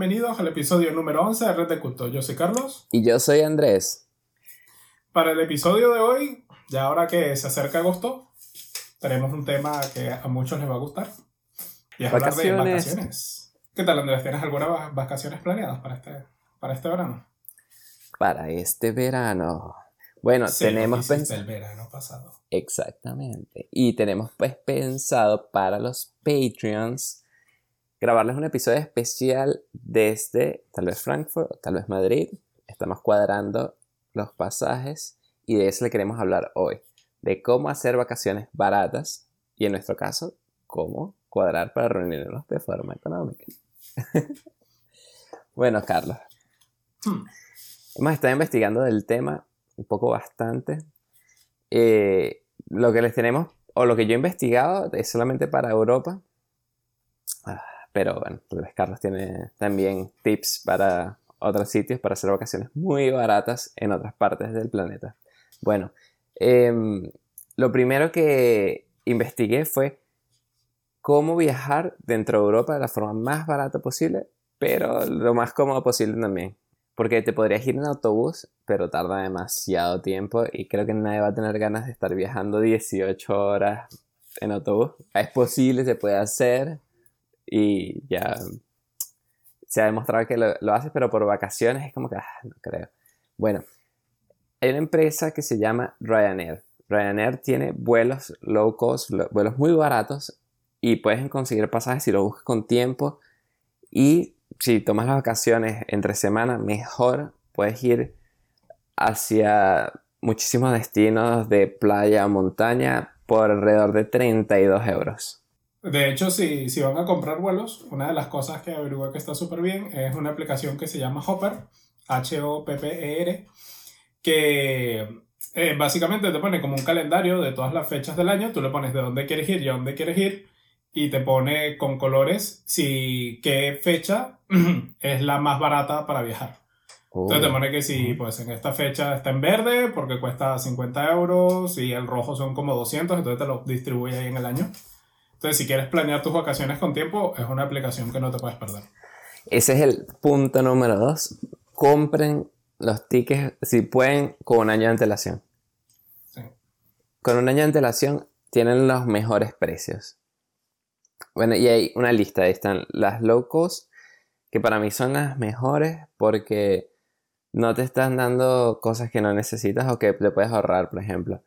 bienvenidos al episodio número 11 de Red de Culto. Yo soy Carlos. Y yo soy Andrés. Para el episodio de hoy, ya ahora que se acerca agosto, tenemos un tema que a muchos les va a gustar. Y es hablar de vacaciones. ¿Qué tal, Andrés? ¿Tienes algunas vacaciones planeadas para este, para este verano? Para este verano. Bueno, tenemos pensado. el verano pasado. Exactamente. Y tenemos pues pensado para los Patreons grabarles un episodio especial desde tal vez Frankfurt, tal vez Madrid. Estamos cuadrando los pasajes y de eso le queremos hablar hoy. De cómo hacer vacaciones baratas y en nuestro caso, cómo cuadrar para reunirnos de forma económica. bueno, Carlos. Hmm. Hemos estado investigando del tema un poco bastante. Eh, lo que les tenemos, o lo que yo he investigado, es solamente para Europa. Pero bueno, Carlos tiene también tips para otros sitios para hacer vacaciones muy baratas en otras partes del planeta. Bueno, em, lo primero que investigué fue cómo viajar dentro de Europa de la forma más barata posible, pero lo más cómodo posible también. Porque te podrías ir en autobús, pero tarda demasiado tiempo y creo que nadie va a tener ganas de estar viajando 18 horas en autobús. Es posible, se puede hacer y ya se ha demostrado que lo, lo hace, pero por vacaciones es como que, ah, no creo. Bueno, hay una empresa que se llama Ryanair. Ryanair tiene vuelos low cost, vuelos muy baratos y puedes conseguir pasajes si lo buscas con tiempo y si tomas las vacaciones entre semana, mejor puedes ir hacia muchísimos destinos de playa o montaña por alrededor de 32 euros. De hecho, si, si van a comprar vuelos, una de las cosas que averigué que está súper bien es una aplicación que se llama Hopper, H-O-P-P-E-R, que eh, básicamente te pone como un calendario de todas las fechas del año, tú le pones de dónde quieres ir y a dónde quieres ir, y te pone con colores si qué fecha es la más barata para viajar. Entonces te oh. pone que si pues en esta fecha está en verde porque cuesta 50 euros y el rojo son como 200, entonces te lo distribuye ahí en el año. Entonces si quieres planear tus vacaciones con tiempo, es una aplicación que no te puedes perder. Ese es el punto número dos. Compren los tickets, si pueden, con un año de antelación. Sí. Con un año de antelación tienen los mejores precios. Bueno, y hay una lista, ahí están las low cost, que para mí son las mejores porque no te están dando cosas que no necesitas o que le puedes ahorrar, por ejemplo.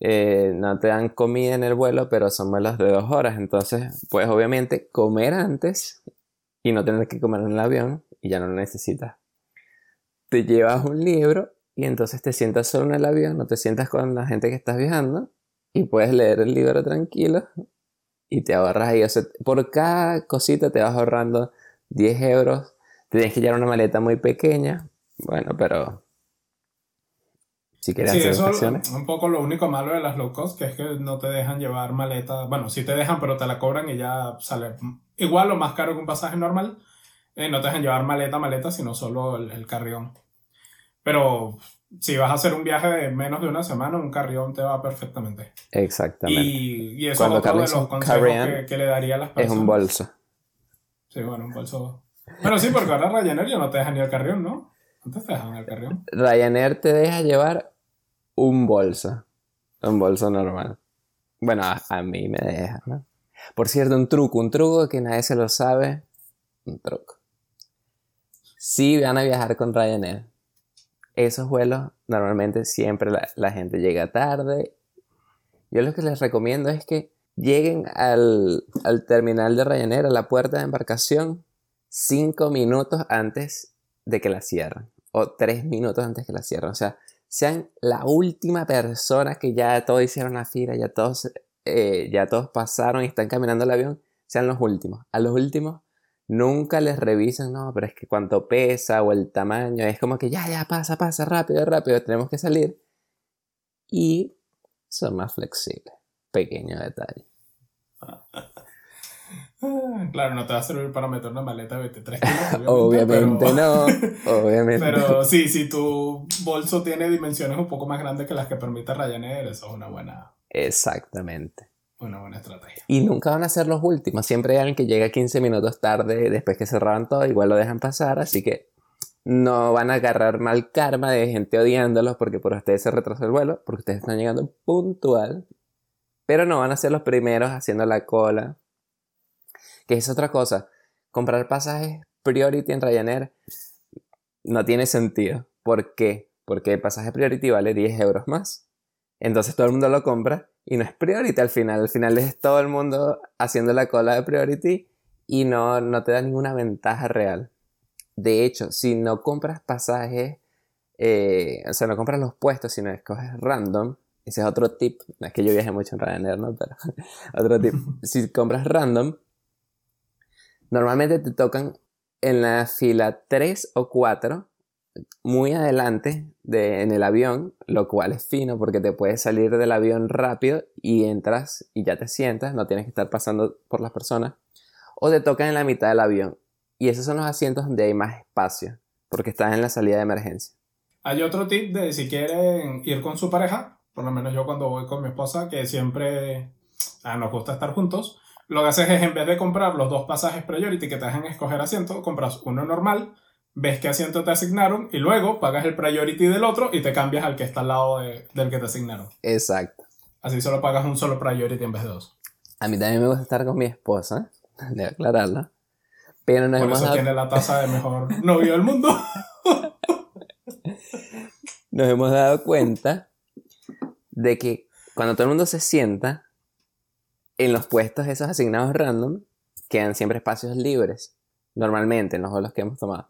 Eh, no te dan comida en el vuelo, pero son vuelos de dos horas, entonces puedes obviamente comer antes y no tener que comer en el avión y ya no lo necesitas. Te llevas un libro y entonces te sientas solo en el avión, no te sientas con la gente que estás viajando y puedes leer el libro tranquilo y te ahorras ahí. O sea, por cada cosita te vas ahorrando 10 euros. Tienes que llevar una maleta muy pequeña. Bueno, pero. Si quieres sí, eso es un poco lo único malo de las low cost, que es que no te dejan llevar maleta. Bueno, sí te dejan, pero te la cobran y ya sale igual o más caro que un pasaje normal. Eh, no te dejan llevar maleta, maleta, sino solo el, el carrión. Pero si vas a hacer un viaje de menos de una semana, un carrión te va perfectamente. Exactamente. Y, eso es otro de los consejos que, le daría a las personas. Es un bolso. Sí, bueno, un bolso. Bueno, sí, porque ahora Ryanair ya no te deja ni el carrión, ¿no? Antes te dejan el carrión. Ryanair te deja llevar un bolso. Un bolso normal. Bueno, a, mí me deja, ¿no? Por cierto, un truco, un truco que nadie se lo sabe. Un truco. Si van a viajar con Ryanair esos vuelos normalmente siempre la, gente llega tarde. Yo lo que les recomiendo es que lleguen al, terminal de Ryanair, a la puerta de embarcación, cinco minutos antes de que la cierren. O tres minutos antes que la cierren. O sea, sean la última persona que ya todos hicieron la fila, ya todos, eh, ya todos pasaron y están caminando el avión, sean los últimos. A los últimos nunca les revisan, no, pero es que cuánto pesa o el tamaño, es como que ya, ya, pasa, pasa, rápido, rápido, tenemos que salir. Y son más flexibles. Pequeño detalle. Claro, no te va a servir para meter una maleta de 23 kilos. Obviamente, no, obviamente. Pero sí, si tu bolso tiene dimensiones un poco más grandes que las que permite Ryanair, eso es una buena. Exactamente. una buena estrategia. Y nunca van a ser los últimos. Siempre hay alguien que llega 15 minutos tarde después que cerraron todo, igual lo dejan pasar, así que no van a agarrar mal karma de gente odiándolos porque por ustedes se retrasó el vuelo, porque ustedes están llegando puntual, pero no van a ser los primeros haciendo la cola. Que es otra cosa. Comprar pasajes Priority en Ryanair no tiene sentido. ¿Por qué? Porque el pasaje Priority vale 10 euros más. Entonces todo el mundo lo compra y no es Priority al final. Al final es todo el mundo haciendo la cola de Priority y no, no te da ninguna ventaja real. De hecho, si no compras pasajes, eh, o sea, no compras los puestos, sino escoges random, ese es otro tip. No es que yo viaje mucho en Ryanair, ¿no? Pero otro tip. si compras random, normalmente te tocan en la fila 3 o 4, muy adelante de, en el avión, lo cual es fino porque te puedes salir del avión rápido y entras y ya te sientas, no tienes que estar pasando por las personas. O te tocan en la mitad del avión, y esos son los asientos donde hay más espacio, porque estás en la salida de emergencia. Hay otro tip de si quieren ir con su pareja, por lo menos yo cuando voy con mi esposa, que siempre ah, nos gusta estar juntos, lo que haces es en vez de comprar los dos pasajes priority que te dejan escoger asiento, compras uno normal, ves qué asiento te asignaron y luego pagas el priority del otro y te cambias al que está al lado del que te asignaron. Exacto. Así solo pagas un solo priority en vez de dos. A mí también me gusta estar con mi esposa, de aclararlo. Pero nos Por hemos eso dado... tiene la taza de mejor novio del mundo. nos hemos dado cuenta de que cuando todo el mundo se sienta, en los puestos esos asignados random, quedan siempre espacios libres, normalmente en los vuelos que hemos tomado.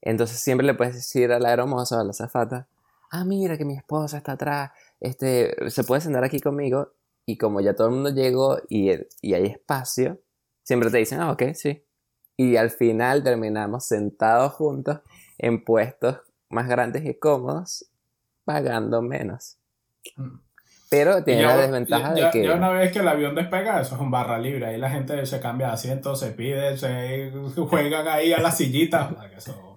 Entonces siempre le puedes decir a la aeromoza o a la zafata, ah, mira que mi esposa está atrás, este, se puede sentar aquí conmigo, y como ya todo el mundo llegó y, y hay espacio, siempre te dicen, ah, ok, sí. Y al final terminamos sentados juntos en puestos más grandes y cómodos, pagando menos. Pero tiene Y la ya- desventaja ya- de que... ya una vez que el avión despega, eso es un barra libre. Ahí la gente se cambia de asiento, se pide, se juegan ahí a las sillitas. eso-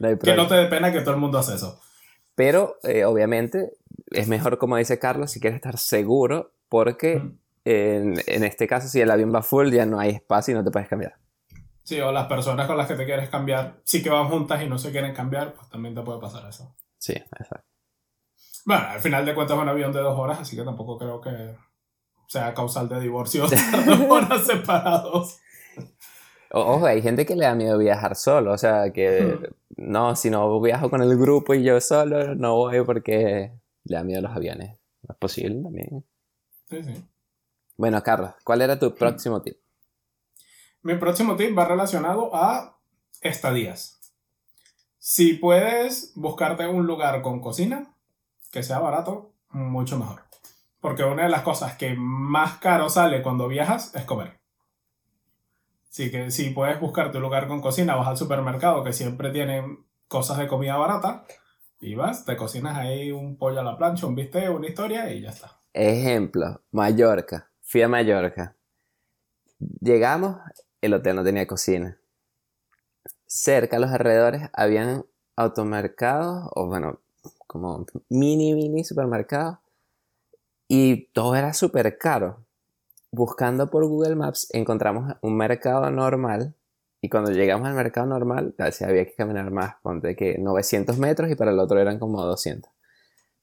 no que no te dé pena que todo el mundo hace eso. Pero eh, obviamente es mejor, como dice Carlos, si quieres estar seguro, porque Mm. en, en este caso, si el avión va full, ya no hay espacio y no te puedes cambiar. Sí, o las personas con las que te quieres cambiar, sí que van juntas y no se quieren cambiar, pues también te puede pasar eso. Sí, exacto. Bueno, al final de cuentas es un avión de dos horas, así que tampoco creo que sea causal de divorcio estar dos horas separados. Ojo, hay gente que le da miedo viajar solo, o sea, que no, si no viajo con el grupo y yo solo, no voy porque le da miedo a los aviones. Es posible también. Sí, sí. Bueno, Carlos, ¿cuál era tu próximo tip? Mi próximo tip va relacionado a estadías. Si puedes buscarte un lugar con cocina que sea barato, mucho mejor. Porque una de las cosas que más caro sale cuando viajas es comer. Así que si puedes buscarte un lugar con cocina, vas al supermercado que siempre tienen cosas de comida barata y vas, te cocinas ahí un pollo a la plancha, un bistec, una historia y ya está. Ejemplo, Mallorca. Fui a Mallorca. Llegamos, el hotel no tenía cocina. Cerca, a los alrededores, habían automercados, o bueno, como mini, mini supermercados, y todo era súper caro. Buscando por Google Maps, encontramos un mercado normal, y cuando llegamos al mercado normal, casi había que caminar más, ponte que 900 metros, y para el otro eran como 200.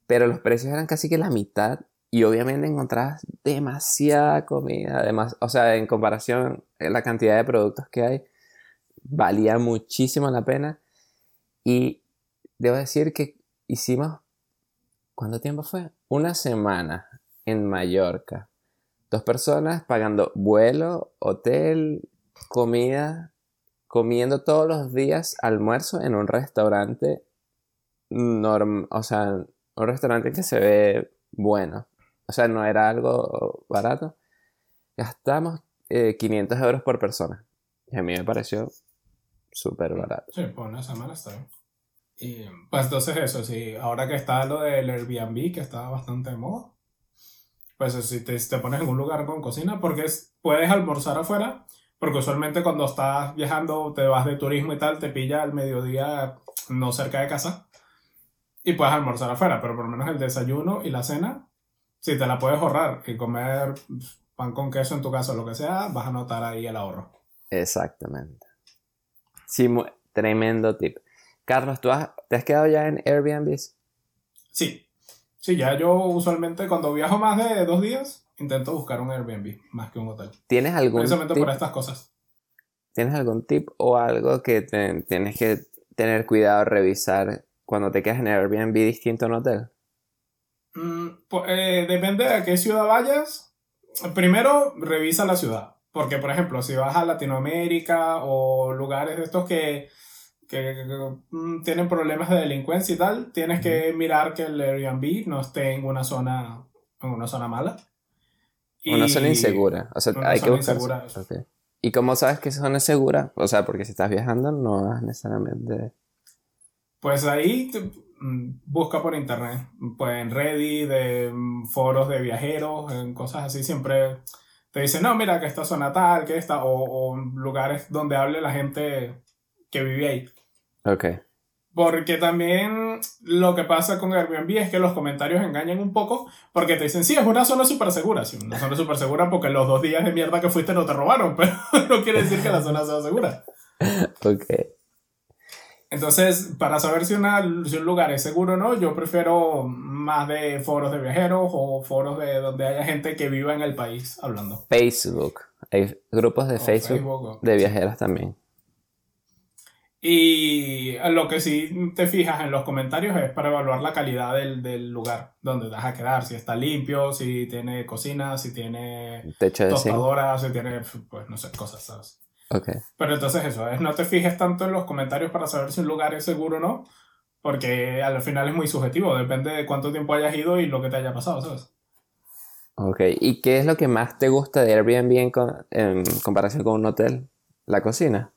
Pero los precios eran casi que la mitad y obviamente encontrabas demasiada comida, además, o sea, en comparación a la cantidad de productos que hay, valía muchísimo la pena. Y debo decir que hicimos, ¿cuánto tiempo fue? Una semana en Mallorca. Dos personas pagando vuelo, hotel, comida, comiendo todos los días almuerzo en un restaurante norm, o sea, un restaurante que se ve bueno. O sea, no era algo barato. Gastamos eh, 500 euros por persona. Y a mí me pareció súper barato. Sí, por una semana está bien. Y pues entonces eso, sí, ahora que está lo del Airbnb, que está bastante de moda, pues si te, te pones en un lugar con cocina, porque es- puedes almorzar afuera, porque usualmente cuando estás viajando, te vas de turismo y tal, te pilla al mediodía no cerca de casa y puedes almorzar afuera, pero por lo menos el desayuno y la cena, si te la puedes ahorrar y comer pan con queso en tu caso, lo que sea, vas a notar ahí el ahorro. Exactamente. Sí, tremendo tip. Carlos, ¿tú te has quedado ya en Airbnb? Sí. Sí, ya yo usualmente cuando viajo más de dos días, intento buscar un Airbnb más que un hotel. ¿Tienes algún Precisamente por estas cosas. ¿Tienes algún tip o algo que tienes que tener cuidado, revisar cuando te quedas en Airbnb distinto a un hotel? Mm, pues, eh, depende de a qué ciudad vayas. Primero, revisa la ciudad. Porque, por ejemplo, si vas a Latinoamérica o lugares de estos que, mm, tienen problemas de delincuencia y tal, tienes que mirar que el Airbnb no esté en una zona, en una zona mala. Una zona insegura. O sea, hay que buscar. ¿Y cómo sabes que esa zona es segura? O sea, porque si estás viajando no vas necesariamente. Pues ahí Mm, busca por internet, pues en Reddit, de mm, foros de viajeros, en cosas así, siempre te dicen, no, mira que esta zona tal, que esta, o, lugares donde hable la gente que vive ahí. Ok. Porque también lo que pasa con Airbnb es que los comentarios engañan un poco porque te dicen, sí, es una zona súper segura. Sí, una zona súper segura porque los dos días de mierda que fuiste no te robaron, pero no quiere decir que la zona sea segura. Ok. Entonces, para saber si, una, si, un lugar es seguro o no, yo prefiero más de foros de viajeros o foros de donde haya gente que viva en el país hablando. Facebook. Hay grupos de Facebook, de viajeros también. Y lo que sí te fijas en los comentarios es para evaluar la calidad del, del lugar donde vas a quedar. Si está limpio, si tiene cocina, si tiene Techo tostadora, si tiene, pues no sé, cosas, ¿sabes? Pero entonces eso, es no te fijes tanto en los comentarios para saber si un lugar es seguro o no, porque al final es muy subjetivo, depende de cuánto tiempo hayas ido y lo que te haya pasado, ¿sabes? Ok, ¿y qué es lo que más te gusta de Airbnb en, en comparación con un hotel? ¿La cocina?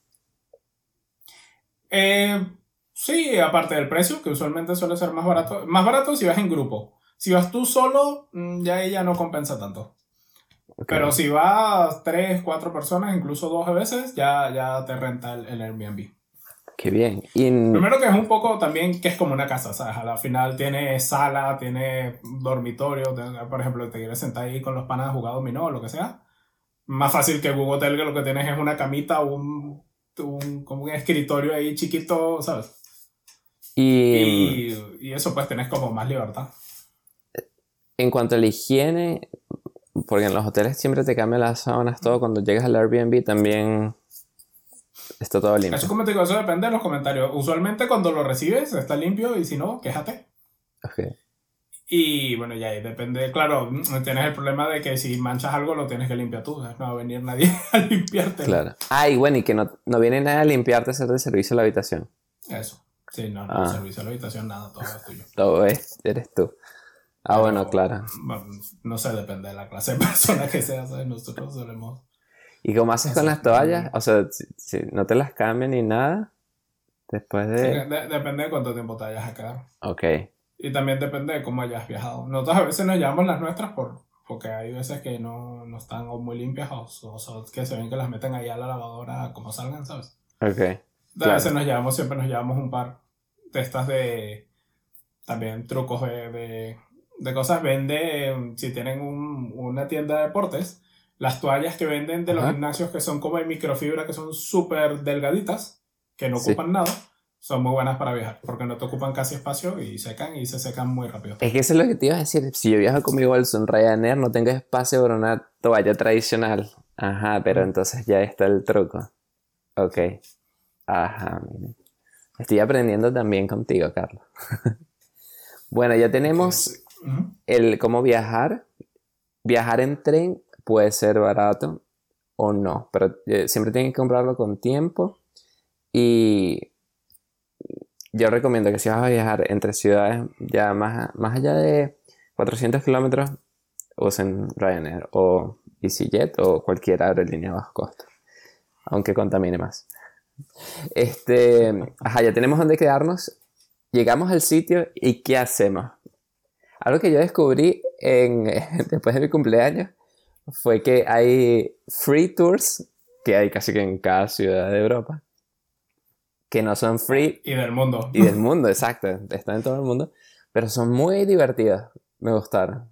Eh, sí, aparte del precio, que usualmente suele ser más barato. Más barato si vas en grupo. Si vas tú solo, mm, ya ella no compensa tanto. Pero si vas tres, cuatro personas, incluso dos veces, ya, ya te renta el, Airbnb. Qué bien. Primero que es un poco también que es como una casa, ¿sabes? Al final tiene sala, tiene dormitorio, por ejemplo, te quieres sentar ahí con los panas a jugar dominó o lo que sea. Más fácil que Google Hotel que lo que tienes es una camita o un, un, como un escritorio ahí chiquito, ¿sabes? Y, y, eso pues tenés como más libertad. En cuanto a la higiene, porque en los hoteles siempre te cambian las sábanas, todo. Cuando llegas al Airbnb también está todo limpio. Eso, como te digo, eso depende de los comentarios. Usualmente cuando lo recibes está limpio y si no, quéjate. Ok. Y bueno, ya ahí depende. Claro, tienes el problema de que si manchas algo lo tienes que limpiar tú. No va a venir nadie a limpiarte. Claro. Ah, y bueno, y que no, no viene nadie a limpiarte, hacer de servicio a la habitación. Eso. Sí, no, no, ah. servicio a la habitación, nada, todo es tuyo. Todo es, eres tú. Ah, bueno, claro. no sé, depende de la clase de persona que sea, Nosotros solemos... ¿Y cómo haces con las toallas? O sea, si, no te las cambian ni nada, después de... depende de cuánto tiempo te hayas a quedar. Ok. Y también depende de cómo hayas viajado. Nosotros a veces nos llevamos las nuestras por, porque hay veces que no, no están muy limpias o, o, que se ven que las meten ahí a la lavadora como salgan, ¿sabes? Ok. A veces nos llevamos, siempre nos llevamos un par de estas de... También trucos de de cosas vende, si tienen una tienda de deportes, las toallas que venden de los gimnasios que son como de microfibra, que son súper delgaditas, que no ocupan nada, son muy buenas para viajar, porque no te ocupan casi espacio y secan y se secan muy rápido. Es que eso es lo que te iba a decir. Si yo viajo conmigo al Sun Ryanair, no tengo espacio para una toalla tradicional. Ajá, pero entonces ya está el truco. Ok. Ajá, mire. Estoy aprendiendo también contigo, Carlos. bueno, ya tenemos el cómo viajar. Viajar en tren puede ser barato o no, pero eh, siempre tienen que comprarlo con tiempo. Y yo recomiendo que si vas a viajar entre ciudades ya más, más allá de 400 kilómetros, usen Ryanair o EasyJet o cualquier aerolínea bajo costo, aunque contamine más. Este, ajá, ya tenemos donde quedarnos. Llegamos al sitio y ¿qué hacemos? Algo que yo descubrí en, después de mi cumpleaños fue que hay free tours, que hay casi que en cada ciudad de Europa, que no son free. Y del mundo. Y del mundo, exacto. Están en todo el mundo. Pero son muy divertidas. Me gustaron.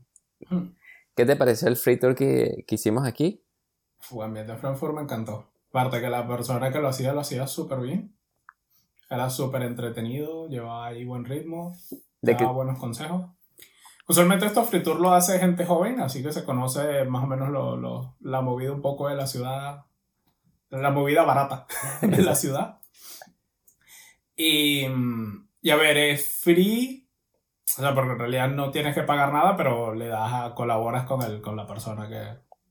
Hmm. ¿Qué te pareció el free tour que, que hicimos aquí? Fue ambiente de Frankfurt me encantó. Aparte que la persona que lo hacía lo hacía súper bien. Era súper entretenido, llevaba ahí buen ritmo, daba buenos consejos. Usualmente estos free tours lo hace gente joven, así que se conoce más o menos lo, lo, la movida un poco de la ciudad, la movida barata de la ciudad. Y, y a ver, es free, o sea, porque en realidad no tienes que pagar nada, pero le das a, colaboras con, el, con la persona que...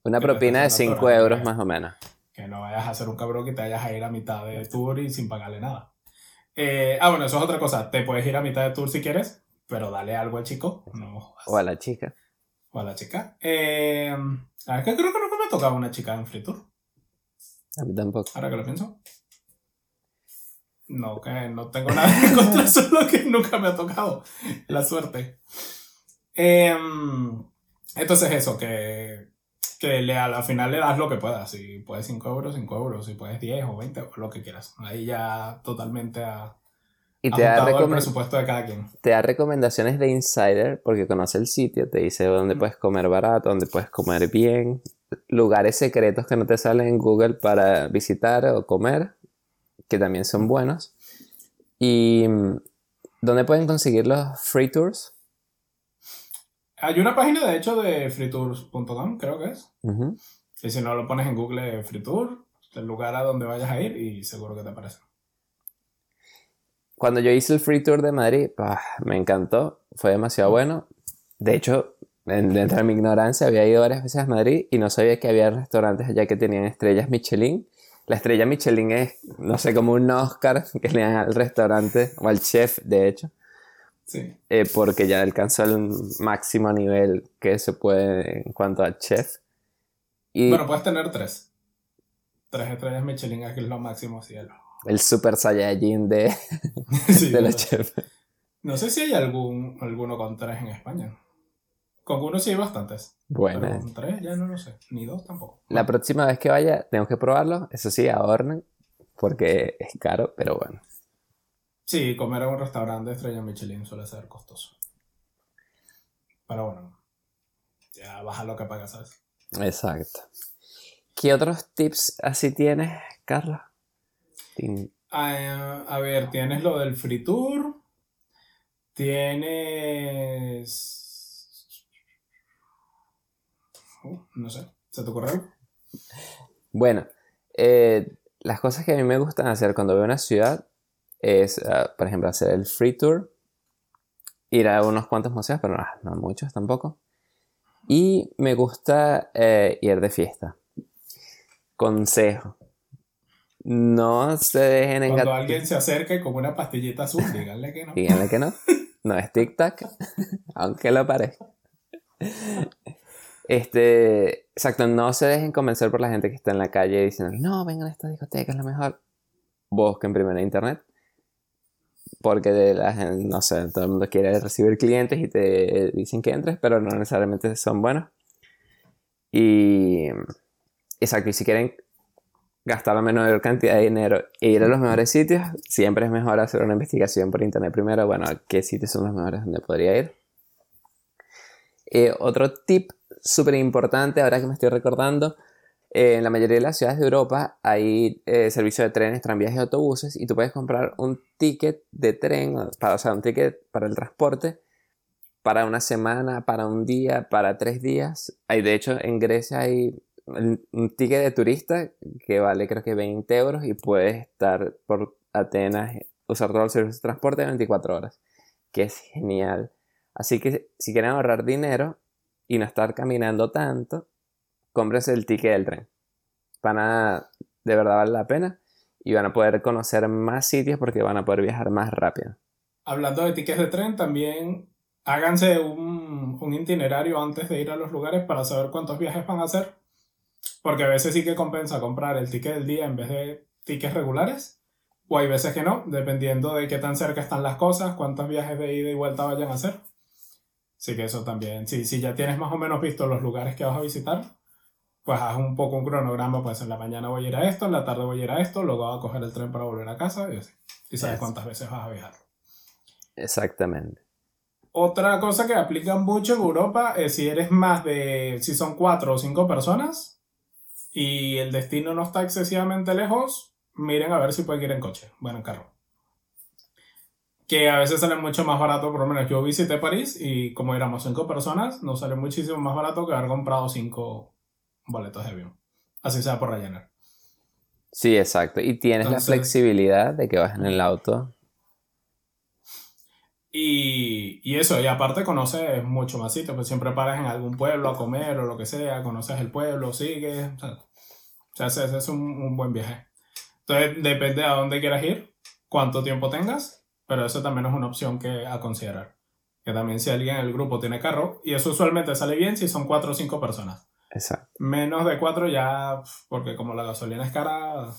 Una propina de 5 euros más o menos. Que no vayas a hacer un cabrón que te vayas a ir a mitad de tour y sin pagarle nada. Eh, ah, bueno, eso es otra cosa. Te puedes ir a mitad de tour si quieres, pero dale algo al chico. o a la chica. O a la chica. Eh, a ver, que creo que nunca me ha tocado una chica en Free Tour. A mí tampoco. Ahora que lo pienso. No, que no tengo nada en contra, solo que nunca me ha tocado. La suerte. Em, entonces eso, que, que le, a la final le das lo que puedas. Si puedes 5 euros, 5 euros. Si puedes 10 o 20, lo que quieras. Ahí ya totalmente a... Y te da, el presupuesto de cada quien. te da recomendaciones de insider porque conoce el sitio, te dice dónde puedes comer barato, dónde puedes comer bien, lugares secretos que no te salen en Google para visitar o comer que también son buenos. ¿Y mm, dónde pueden conseguir los free tours? Hay una página, de hecho, de freetours.com, creo que es. Y si no lo pones en Google Free Tour, el lugar a donde vayas a ir y seguro que te aparece. Cuando yo hice el free tour de Madrid, me encantó, fue demasiado bueno. De hecho, dentro de mi ignorancia, había ido varias veces a Madrid y no sabía que había restaurantes allá que tenían estrellas Michelin la estrella Michelin es, no sé, como un Oscar que le dan al restaurante o al chef, de hecho. Sí. Eh, porque ya alcanzó el máximo nivel que se puede en cuanto a chef. Y bueno, puedes tener tres. Tres estrellas Michelin es lo máximo cielo. El super saiyajin de, de los chefs. No sé si hay algún, alguno con tres en España. Con uno sí hay bastantes. Bueno. Pero con tres ya no lo sé. Ni dos tampoco. La próxima vez que vaya, tengo que probarlo. Eso sí, ahorren. Porque es caro, pero bueno. Sí, comer en un restaurante de estrella Michelin suele ser costoso. Pero bueno. Ya baja lo que pagas, ¿sabes? Exacto. ¿Qué otros tips así tienes, Carla? Ah, a ver, tienes lo del free tour. Tienes no sé, ¿se te ocurre Bueno, eh, las cosas que a mí me gustan hacer cuando veo una ciudad es, ah, por ejemplo, hacer el free tour, ir a unos cuantos museos, pero no, muchos tampoco. Y me gusta eh, ir de fiesta. Consejo. No se dejen engañar. Cuando alguien se acerque con una pastillita azul, díganle que no. díganle que no. No es tic-tac, aunque lo parezca. Este, exacto, no se dejen convencer por la gente que está en la calle diciendo, no, vengan a esta discoteca, es la mejor. Busquen primero internet. Porque de la gente, no sé, todo el mundo quiere recibir clientes y te dicen que entres, pero no necesariamente son buenos. Y, exacto, y si quieren gastar la menor cantidad de dinero e ir a los mejores sitios, siempre es mejor hacer una investigación por internet primero, bueno, qué sitios son los mejores donde podría ir. Eh, otro tip súper importante, ahora que me estoy recordando, eh, en la mayoría de las ciudades de Europa hay eh, servicio de trenes, tranvías y autobuses y tú puedes comprar un ticket de tren, para, o sea, un ticket para el transporte para una semana, para un día, para tres días. Hay, de hecho, en Grecia hay un ticket de turista que vale creo que 20 euros y puedes estar por Atenas, usar todo el servicio de transporte de 24 horas, que es genial. Así que si quieren ahorrar dinero, y no estar caminando tanto, cómprense el ticket del tren. Van a, de verdad vale la pena y van a poder conocer más sitios porque van a poder viajar más rápido. Hablando de tickets de tren, también háganse un, un itinerario antes de ir a los lugares para saber cuántos viajes van a hacer. Porque a veces sí que compensa comprar el ticket del día en vez de tickets regulares. O hay veces que no, dependiendo de qué tan cerca están las cosas, cuántos viajes de ida y vuelta vayan a hacer. Así que eso también, si, si ya tienes más o menos visto los lugares que vas a visitar, pues haz un poco un cronograma, pues en la mañana voy a ir a esto, en la tarde voy a ir a esto, luego voy a coger el tren para volver a casa y así. Y sabes cuántas veces vas a viajar. Exactamente. Otra cosa que aplica mucho en Europa es si eres más de, si son cuatro o cinco personas y el destino no está excesivamente lejos, miren a ver si pueden ir en coche, bueno, en carro. Que a veces sale mucho más barato, por lo menos yo visité París y como éramos cinco personas, nos sale muchísimo más barato que haber comprado cinco boletos de avión. Así sea por rellenar. Sí, exacto. Y tienes la flexibilidad de que vas en el auto. Y, y, eso, y aparte conoces mucho más sitios, pues siempre paras en algún pueblo a comer o lo que sea, conoces el pueblo, sigues. O sea, ese, es un, un, buen viaje. Entonces, depende a dónde quieras ir, cuánto tiempo tengas, pero eso también es una opción que a considerar. Que también si alguien en el grupo tiene carro, y eso usualmente sale bien si son cuatro o cinco personas. Exacto. Menos de cuatro ya, porque como la gasolina es cara,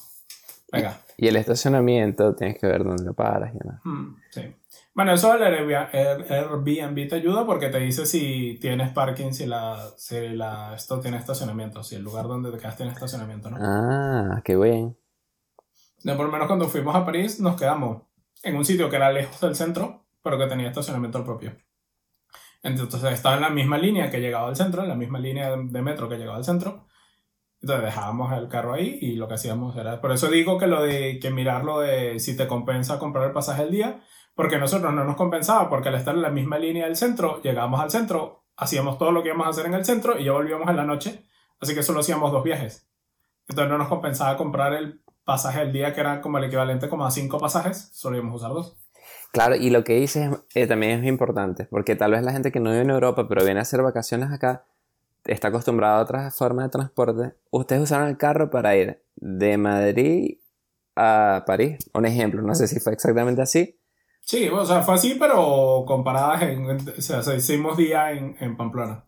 pega. Y, el estacionamiento, tienes que ver dónde lo paras y demás. Mm, sí. Bueno, eso del Airbnb te ayuda porque te dice si tienes parking, si la, si la esto tiene estacionamiento, si el lugar donde te quedas tiene estacionamiento, ¿no? Ah, qué bien. De por lo menos cuando fuimos a París nos quedamos en un sitio que era lejos del centro, pero que tenía estacionamiento propio. Entonces estaba en la misma línea que llegaba al centro, en la misma línea de metro que llegaba al centro. Entonces dejábamos el carro ahí y lo que hacíamos era... Por eso digo que lo de que mirarlo de si te compensa comprar el pasaje el día porque nosotros no nos compensaba, porque al estar en la misma línea del centro, llegábamos al centro, hacíamos todo lo que íbamos a hacer en el centro y ya volvíamos en la noche, así que solo hacíamos dos viajes. Entonces no nos compensaba comprar el pasaje del día, que era como el equivalente como a cinco pasajes, solo íbamos a usar dos. Claro, y lo que dices eh, también es importante, porque tal vez la gente que no vive en Europa, pero viene a hacer vacaciones acá, está acostumbrada a otra forma de transporte. Ustedes usaron el carro para ir de Madrid a París, un ejemplo, no sé si fue exactamente así, Sí, o sea, fue así, pero comparadas en, o sea, hicimos día en, en Pamplona.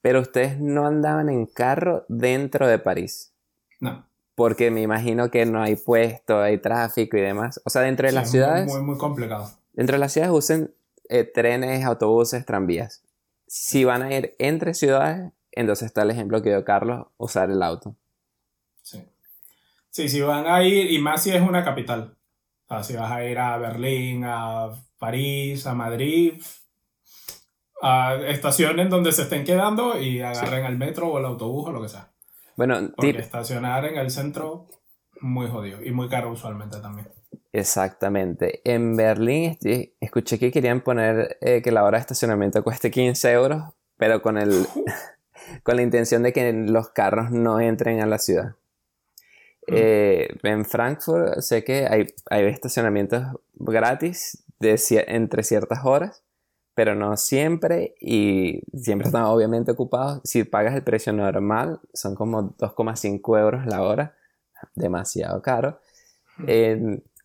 Pero ustedes no andaban en carro dentro de París. No. Porque me imagino que no hay puesto, hay tráfico y demás. O sea, dentro de las ciudades. Muy, muy complicado. Dentro de las ciudades usen eh, trenes, autobuses, tranvías. Si van a ir entre ciudades, entonces está el ejemplo que dio Carlos, usar el auto. Sí. Sí, si van a ir, y más si es una capital. O sea, si vas a ir a Berlín, a París, a Madrid, a estaciones donde se estén quedando y agarren el metro o el autobús o lo que sea. Bueno, Porque estacionar en el centro, muy jodido y muy caro usualmente también. Exactamente. En Berlín escuché que querían poner eh, que la hora de estacionamiento cueste 15 euros, pero con, el, con la intención de que los carros no entren a la ciudad. Eh, en Frankfurt sé que hay, hay estacionamientos gratis de, entre ciertas horas, pero no siempre y siempre están obviamente ocupados. Si pagas el precio normal, son como 2,5 euros la hora, demasiado caro.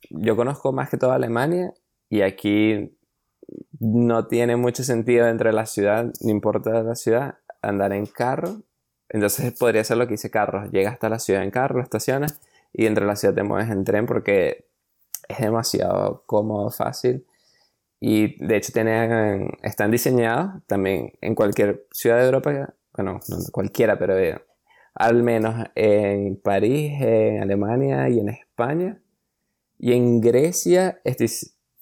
yo conozco más que toda Alemania y aquí no tiene mucho sentido dentro de la ciudad, no importa la ciudad, andar en carro entonces podría ser lo que hice Carlos. Llegas hasta la ciudad en carro, estacionas y dentro de la ciudad te mueves en tren porque es demasiado cómodo, fácil. Y de hecho tienen, están diseñados también en cualquier ciudad de Europa, bueno, no cualquiera, pero eh, al menos en París, en Alemania y en España. Y en Grecia estoy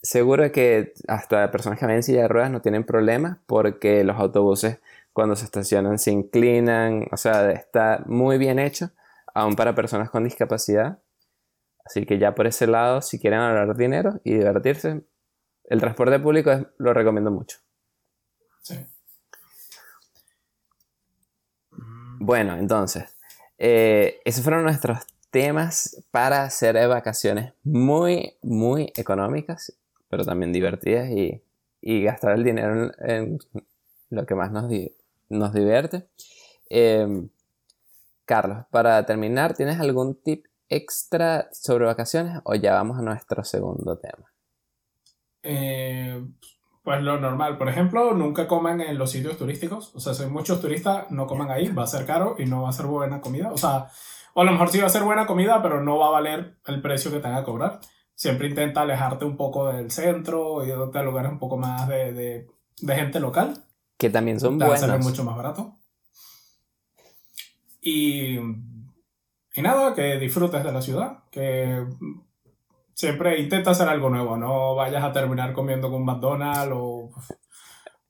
seguro que hasta personas que en silla de ruedas no tienen problemas porque los autobuses cuando se estacionan se inclinan, o sea, está muy bien hecho, aún para personas con discapacidad. Así que ya por ese lado, si quieren ahorrar dinero y divertirse, el transporte público lo recomiendo mucho. Sí. Bueno, entonces, eh, esos fueron nuestros temas para hacer vacaciones muy, muy económicas, pero también divertidas y, gastar el dinero en, lo que más nos, nos divierte. Em, Carlos, para terminar, ¿tienes algún tip extra sobre vacaciones o ya vamos a nuestro segundo tema? Eh, pues lo normal, por ejemplo, nunca coman en los sitios turísticos. O sea, si muchos turistas, no coman ahí, va a ser caro y no va a ser buena comida. O sea, o a lo mejor sí va a ser buena comida, pero no va a valer el precio que tenga que cobrar. Siempre intenta alejarte un poco del centro y de lugares un poco más de, de, de gente local que también son buenos. Va mucho más barato. Y, y nada, que disfrutes de la ciudad, que siempre intenta hacer algo nuevo, no vayas a terminar comiendo con McDonald's o,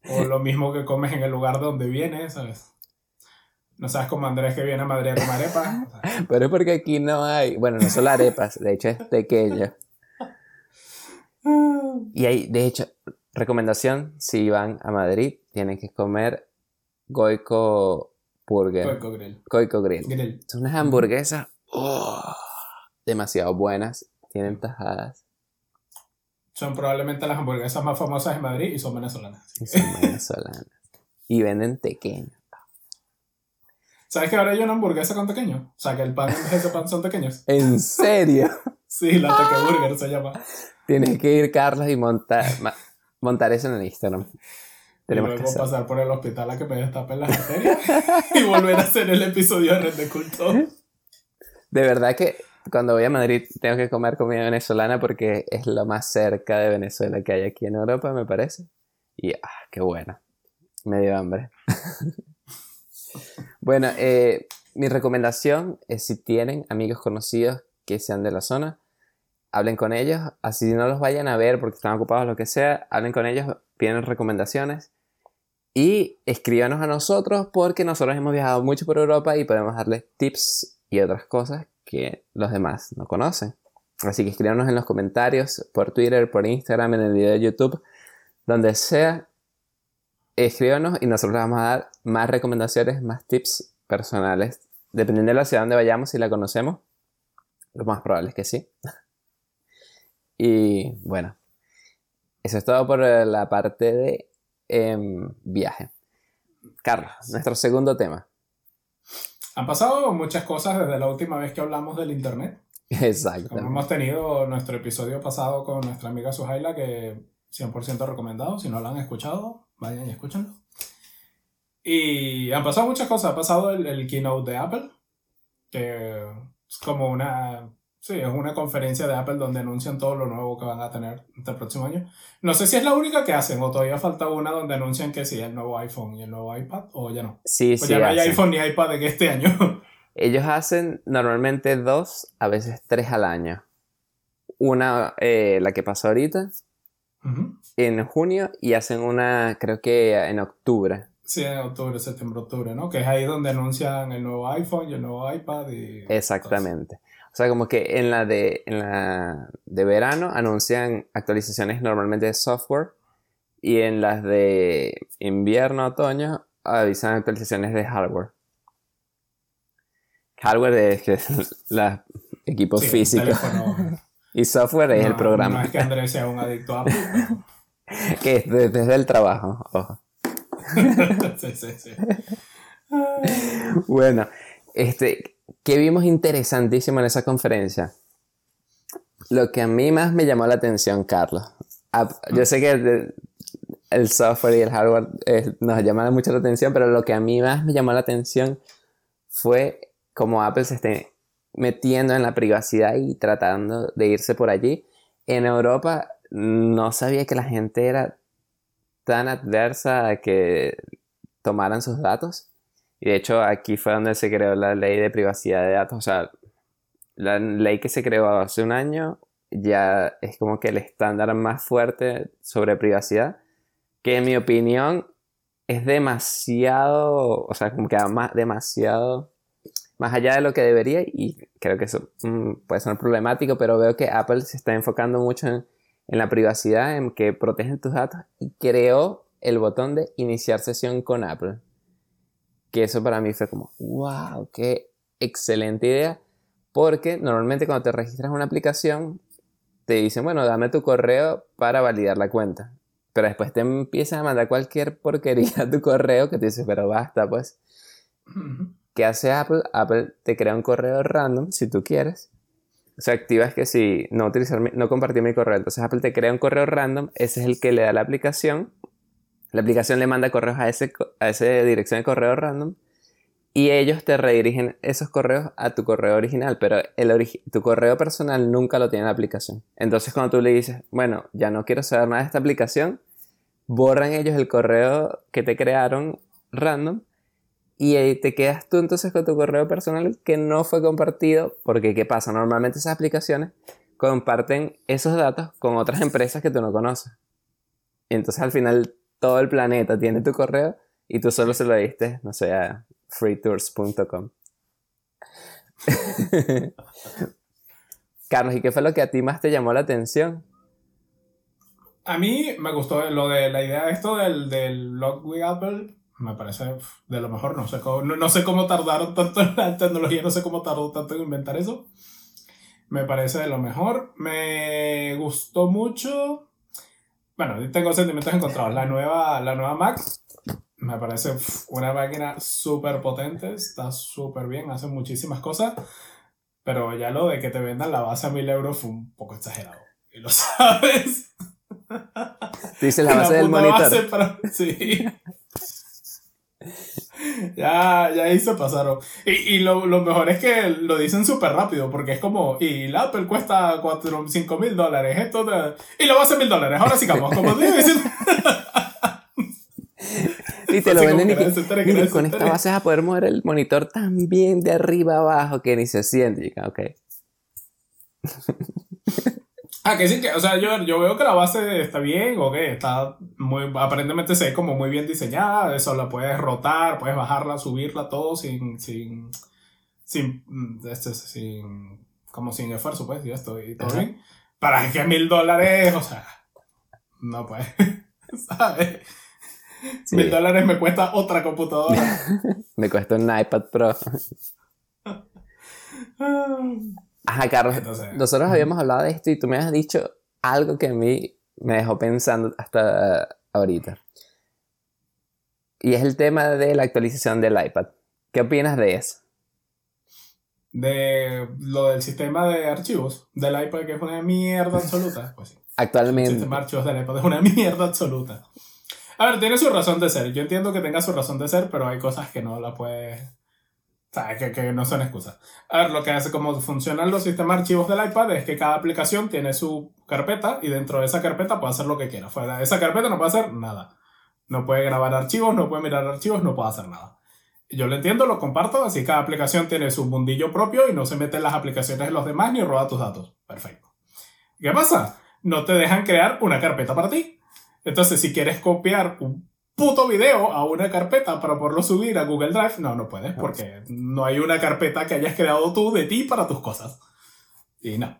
O lo mismo que comes en el lugar donde vienes, ¿sabes? No sabes como Andrés que viene a Madrid a comer arepas. Pero es porque aquí no hay. Bueno, no solo arepas, de hecho es pequeño. Y hay, de hecho, recomendación: si van a Madrid, tienen que comer Goico Burger. Goico Grill. Goico Grill. Grill. Son unas hamburguesas oh, demasiado buenas. Tienen tajadas. Son probablemente las hamburguesas más famosas de Madrid y son venezolanas. Y son venezolanas. y venden pequeño. ¿Sabes que ahora hay una hamburguesa con pequeño? O sea, que el pan en ese pan son pequeños. ¿En serio? sí, la Teque Burger se llama. Tienes que ir, Carlos, y montar, montar eso en el Instagram. Y Tenemos que luego hacer. pasar por el hospital a que me destapen las arterias y volver a hacer el episodio de Red de Culto. De verdad que cuando voy a Madrid tengo que comer comida venezolana porque es lo más cerca de Venezuela que hay aquí en Europa, me parece. Y ah, qué bueno. Me dio hambre. bueno, eh, mi recomendación es si tienen amigos conocidos que sean de la zona, hablen con ellos, así no los vayan a ver porque están ocupados lo que sea, hablen con ellos, piden recomendaciones y escríbanos a nosotros porque nosotros hemos viajado mucho por Europa y podemos darles tips y otras cosas que los demás no conocen. Así que escríbanos en los comentarios, por Twitter, por Instagram, en el video de YouTube, donde sea. Escríbanos y nosotros les vamos a dar más recomendaciones, más tips personales. Dependiendo de la ciudad donde vayamos, si la conocemos, lo más probable es que sí. Y bueno, eso es todo por eh, la parte de em, viaje. Carlos, nuestro segundo tema. Han pasado muchas cosas desde la última vez que hablamos del internet. Exacto. Como hemos tenido nuestro episodio pasado con nuestra amiga Suhaila, que 100% recomendado. Si no lo han escuchado, vayan y escúchenlo. Y han pasado muchas cosas. Ha pasado el, el keynote de Apple, que es como una. Sí, es una conferencia de Apple donde anuncian todo lo nuevo que van a tener este próximo año. No sé si es la única que hacen o todavía falta una donde anuncian que sí, el nuevo iPhone y el nuevo iPad, o ya no. Sí, Pues sí. ya no hay hacen. iPhone ni iPad en este año. Ellos hacen normalmente dos, a veces tres al año. Una, eh, la que pasó ahorita, en junio, y hacen una, creo que en octubre. Sí, en octubre, septiembre, octubre, ¿no? Que es ahí donde anuncian el nuevo iPhone y el nuevo iPad y... Exactamente. O sea, como que en la de, en la de verano anuncian actualizaciones normalmente de software y en las de invierno, otoño avisan actualizaciones de hardware. Hardware es que la equipos Sí, físicos teléfono. y software es No, el programa No es que Andrés sea un adicto a Apple. que es de- desde el trabajo. Ojo. sí, sí. Bueno, este, ¿qué vimos interesantísimo en esa conferencia? Lo que a mí más me llamó la atención, Carlos. Ap- Yo sé que el software y el hardware eh, nos llaman mucho la atención, pero lo que a mí más me llamó la atención fue cómo Apple se esté metiendo en la privacidad y tratando de irse por allí. En Europa no sabía que la gente era tan adversa a que tomaran sus datos. Y de hecho aquí fue donde se creó la ley de privacidad de datos. O sea, la ley que se creó hace un año ya es como que el estándar más fuerte sobre privacidad. Que en mi opinión es demasiado, o sea, como que más, demasiado más allá de lo que debería. Y creo que eso mm, puede ser problemático, pero veo que Apple se está enfocando mucho en, en la privacidad, en que protegen tus datos y creó el botón de iniciar sesión con Apple que eso para mí fue como, wow, qué excelente idea, porque normalmente cuando te registras en una aplicación, te dicen, bueno, dame tu correo para validar la cuenta, pero después te empiezan a mandar cualquier porquería a tu correo que te dices, pero basta, pues. ¿Qué hace Apple? Apple te crea un correo random, si tú quieres. O sea, activas que si no utilizar, mi- no compartir mi correo, entonces Apple te crea un correo random, ese es el que le da la aplicación. La aplicación le manda correos a ese, a esa dirección de correo random y ellos te redirigen esos correos a tu correo original, pero tu correo personal nunca lo tiene la aplicación. Entonces cuando tú le dices, bueno, ya no quiero saber nada de esta aplicación, borran ellos el correo que te crearon random y ahí te quedas tú entonces con tu correo personal que no fue compartido, porque ¿qué pasa? Normalmente esas aplicaciones comparten esos datos con otras empresas que tú no conoces. Entonces al final todo el planeta tiene tu correo y tú solo se lo diste, no sé, a freetours.com. Carlos, ¿y qué fue lo que a ti más te llamó la atención? A mí me gustó lo de la idea de esto del, del with Apple. Me parece de lo mejor. No sé, cómo, no, sé cómo tardaron tanto en la tecnología, no sé cómo tardó tanto en inventar eso. Me parece de lo mejor. Me gustó mucho. Bueno, tengo sentimientos encontrados. La nueva, la nueva Mac me parece una máquina súper potente. Está súper bien, hace muchísimas cosas. Pero ya lo de que te vendan la base a mil euros fue un poco exagerado. Y lo sabes. Dice la base del monitor. Sí. ya, ya ahí se pasaron. Y, y lo, lo, mejor es que lo dicen súper rápido, porque es como, y la Apple cuesta 4, 5 mil dólares, esto y la base mil dólares, ahora sigamos, como Y te lo venden y que, con esta base vas a poder mover el monitor tan bien de arriba a abajo que ni se siente. Ok. Ah, que sí, que, o sea, yo, yo veo que la base está bien, o que está muy, aparentemente se ve como muy bien diseñada, eso la puedes rotar, puedes bajarla, subirla, todo sin, sin, sin, mm, este, sin, como sin esfuerzo, pues, y esto, y todo bien. Para que mil dólares, o sea, no puede, ¿sabes? Mil dólares me cuesta otra computadora. me cuesta un iPad Pro. Ajá, Carlos. nosotros habíamos hablado de esto y tú me has dicho algo que a mí me dejó pensando hasta ahorita. Y es el tema de la actualización del iPad. ¿Qué opinas de eso? De lo del sistema de archivos del iPad, que es una mierda absoluta. Pues sí. Actualmente. El sistema de archivos del iPad es una mierda absoluta. A ver, tiene su razón de ser. Yo entiendo que tenga su razón de ser, pero hay cosas que no la puedes. Sea, que, que no son excusas. A ver, lo que hace, como funcionan los sistemas de archivos del iPad, es que cada aplicación tiene su carpeta y dentro de esa carpeta puede hacer lo que quiera. Fuera de esa carpeta no puede hacer nada. No puede grabar archivos, no puede mirar archivos, no puede hacer nada. Yo lo entiendo, lo comparto, así cada aplicación tiene su mundillo propio y no se mete en las aplicaciones de los demás ni roba tus datos. Perfecto. ¿Qué pasa? No te dejan crear una carpeta para ti. Entonces, si quieres copiar un puto video a una carpeta para poderlo subir a Google Drive, no, no puedes, porque no hay una carpeta que hayas creado tú de ti para tus cosas. Y no.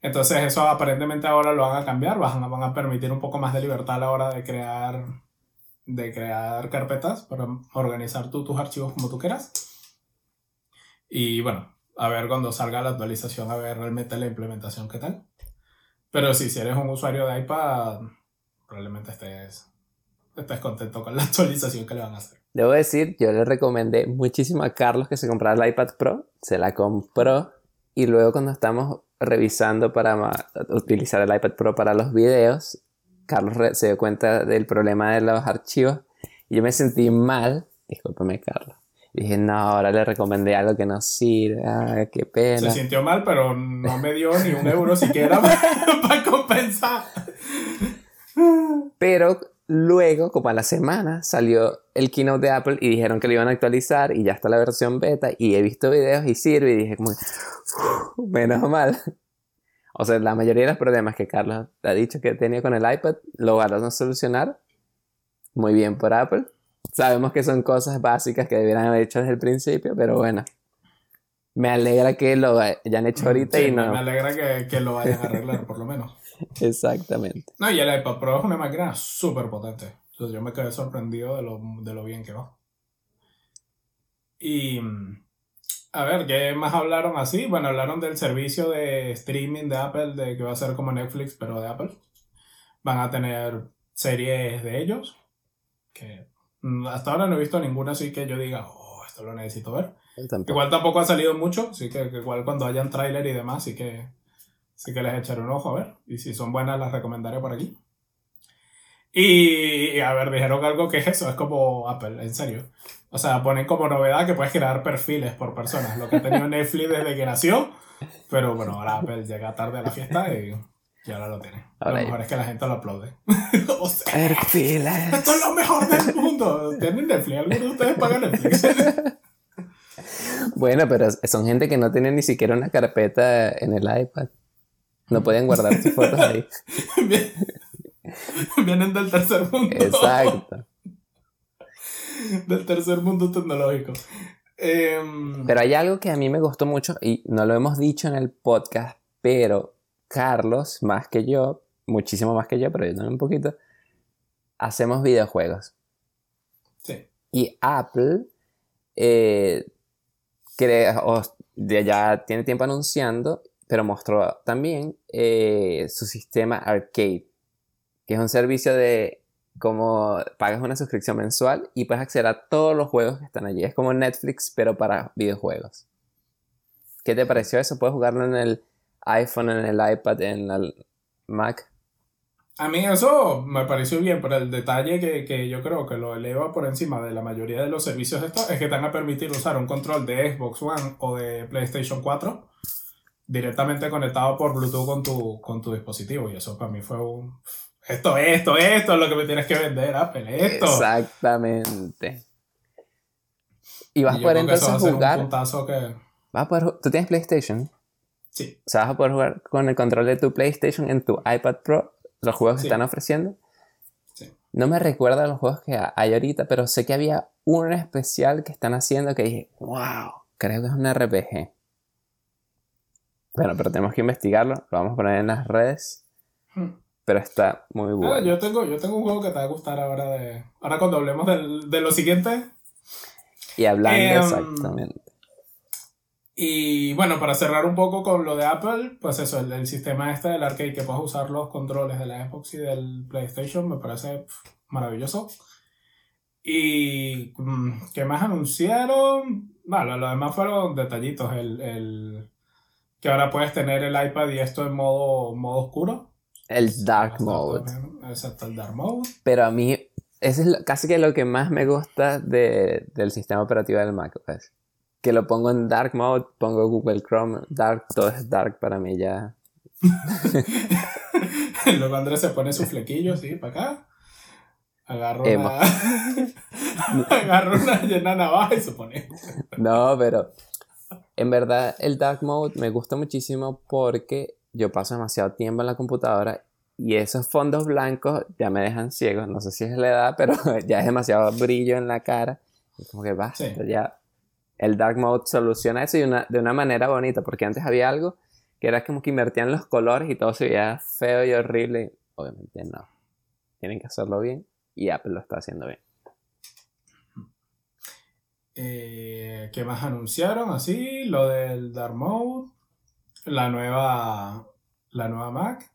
Entonces, eso aparentemente ahora lo van a cambiar, van a, van a permitir un poco más de libertad a la hora de crear, de crear carpetas para organizar tú tus archivos como tú quieras. Y bueno, a ver cuando salga la actualización, a ver realmente la implementación qué tal. Pero sí, si eres un usuario de iPad, probablemente estés, estés contento con la actualización que le van a hacer. Debo decir, yo le recomendé muchísimo a Carlos que se comprara el iPad Pro, se la compró y luego cuando estamos revisando para utilizar el iPad Pro para los videos, Carlos se dio cuenta del problema de los archivos y yo me sentí mal, discúlpeme Carlos. Y dije, no, ahora le recomendé algo que no sirve, ay, qué pena. Se sintió mal, pero no me dio ni un euro siquiera para compensar. Pero luego, como a la semana, salió el keynote de Apple y dijeron que lo iban a actualizar y ya está la versión beta y he visto videos y sirve y dije como, menos mal. O sea, la mayoría de los problemas que Carlos ha dicho que tenía con el iPad lo van a solucionar. Muy bien por Apple. Sabemos que son cosas básicas que debieran haber hecho desde el principio, pero bueno. Me alegra que lo hayan hecho ahorita y no. Me alegra que, que lo vayan a arreglar, por lo menos. Exactamente. No, y el iPad Pro es una máquina súper potente. Entonces yo me quedé sorprendido de lo, de lo bien que va. Y a ver, ¿qué más hablaron así? Bueno, hablaron del servicio de streaming de Apple, de que va a ser como Netflix, pero de Apple. Van a tener series de ellos, que hasta ahora no he visto ninguna así que yo diga, oh, esto lo necesito ver. Igual tampoco ha salido mucho, así que, que igual cuando hayan tráiler y demás, sí que Así que les echaré un ojo a ver. Y si son buenas, las recomendaré por aquí. Y, a ver, dijeron algo que es eso, es como Apple, en serio. O sea, ponen como novedad que puedes crear perfiles por personas, lo que ha tenido Netflix desde que nació. Pero bueno, ahora Apple llega tarde a la fiesta y, ahora lo tiene. lo mejor es que la gente lo aplaude. perfiles. Esto es lo mejor del mundo. ¿Tienen Netflix? ¿Alguno de ustedes paga Netflix? bueno, pero son gente que no tiene ni siquiera una carpeta en el iPad. No pueden guardar sus fotos ahí. Vienen del tercer mundo. Exacto. del tercer mundo tecnológico. Em, Pero hay algo que a mí me gustó mucho y no lo hemos dicho en el podcast, pero Carlos, más que yo, muchísimo más que yo, pero yo también un poquito, hacemos videojuegos. Sí. Y Apple eh, crea, ya tiene tiempo anunciando, pero mostró también eh, su sistema arcade, que es un servicio de como pagas una suscripción mensual y puedes acceder a todos los juegos que están allí. Es como Netflix, pero para videojuegos. ¿Qué te pareció eso? ¿Puedes jugarlo en el iPhone, en el iPad, en el Mac? A mí eso me pareció bien, pero el detalle que, que, yo creo que lo eleva por encima de la mayoría de los servicios estos es que te van a permitir usar un control de Xbox One o de PlayStation 4 directamente conectado por Bluetooth con tu, con tu dispositivo. Y eso para mí fue un... Esto, esto, esto es lo que me tienes que vender, Apple, esto. Exactamente. Y vas Y a poder entonces va a jugar. que... Vas a poder ¿Tú tienes PlayStation? Sí, O sea, vas a poder jugar con el control de tu PlayStation en tu iPad Pro los juegos que están ofreciendo. sí. No me recuerda los juegos que hay ahorita, pero sé que había uno especial que están haciendo que dije, wow, creo que es un RPG. Bueno, pero tenemos que investigarlo, lo vamos a poner en las redes, Hmm. pero está muy Ah, bueno. yo, tengo, yo tengo un juego que te va a gustar ahora de... Ahora cuando hablemos del- de lo siguiente. Y hablando Em, exactamente. Y bueno, para cerrar un poco con lo de Apple, pues eso, el, el sistema este del arcade que puedes usar los controles de la Xbox y del PlayStation me parece maravilloso. Y mm, ¿qué más anunciaron? Bueno, lo demás fueron detallitos. El, el- que ahora puedes tener el iPad y esto en modo, modo oscuro. El Dark Mode. también, Exacto, el Dark Mode. Pero a mí, eso es lo- casi que lo que más me gusta de- del sistema operativo del Mac. pues. Que lo pongo en Dark Mode, pongo Google Chrome, Dark, todo es Dark para mí ya. Luego Andrés se pone su flequillo, sí, para acá. Agarra Emo. una. agarra una llena navaja y se pone. No, pero en verdad el Dark Mode me gusta muchísimo porque yo paso demasiado tiempo en la computadora y esos fondos blancos ya me dejan ciego. No sé si es la edad, pero ya es demasiado brillo en la cara. Y como que basta, Sí. ya. El Dark Mode soluciona eso y una- de una manera bonita, porque antes había algo que era como que invertían los colores y todo se veía feo y horrible. Obviamente no. Tienen que hacerlo bien y Apple lo está haciendo bien. Eh, ¿Qué más anunciaron? Así, lo del Dark Mode. La nueva. La nueva Mac.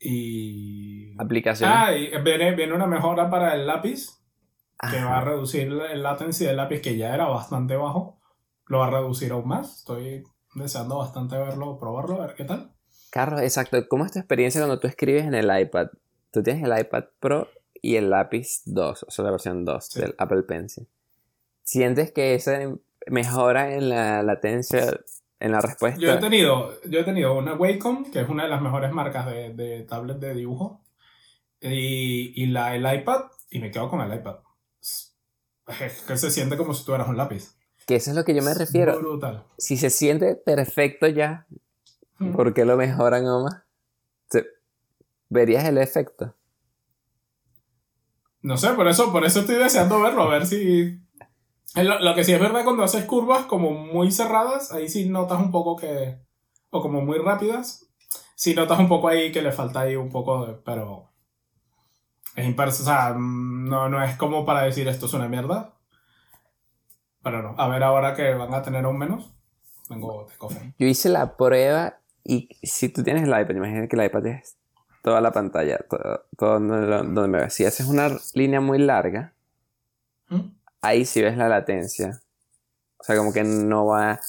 Y. Aplicaciones. Ah, y viene, viene una mejora para el lápiz. Que va a reducir el latency del lápiz, que ya era bastante bajo. Lo va a reducir aún más. Estoy deseando bastante verlo, probarlo, a ver qué tal. Carlos, exacto. ¿Cómo es tu experiencia cuando tú escribes en el iPad? Tú tienes el iPad Pro y el lápiz 2, o sea, la versión 2 Sí. del Apple Pencil. ¿Sientes que esa mejora en la latencia, en la respuesta? Yo he tenido, yo he tenido una Wacom, que es una de las mejores marcas de, de tablet de dibujo, y, y la, el iPad, y me quedo con el iPad. Es que se siente como si tuvieras un lápiz. Que eso es lo que yo me refiero. Brutal. Si se siente perfecto ya, Mm. ¿por qué lo mejoran? Se- ¿Verías el efecto? No sé, por eso, por eso estoy deseando verlo, a ver si... Lo, lo que sí es verdad, cuando haces curvas como muy cerradas, ahí sí notas un poco que... O como muy rápidas, sí notas un poco ahí que le falta ahí un poco de... Pero... Es imperso, o sea, no, no es como para decir esto es una mierda. Pero no, a ver ahora que van a tener aún menos, tengo, tengo. Yo hice la prueba y si tú tienes el iPad, imagínate que el iPad es toda la pantalla, todo, todo donde, donde me ves. Si haces una línea muy larga, ¿Mm? ahí sí ves la latencia. O sea, como que no va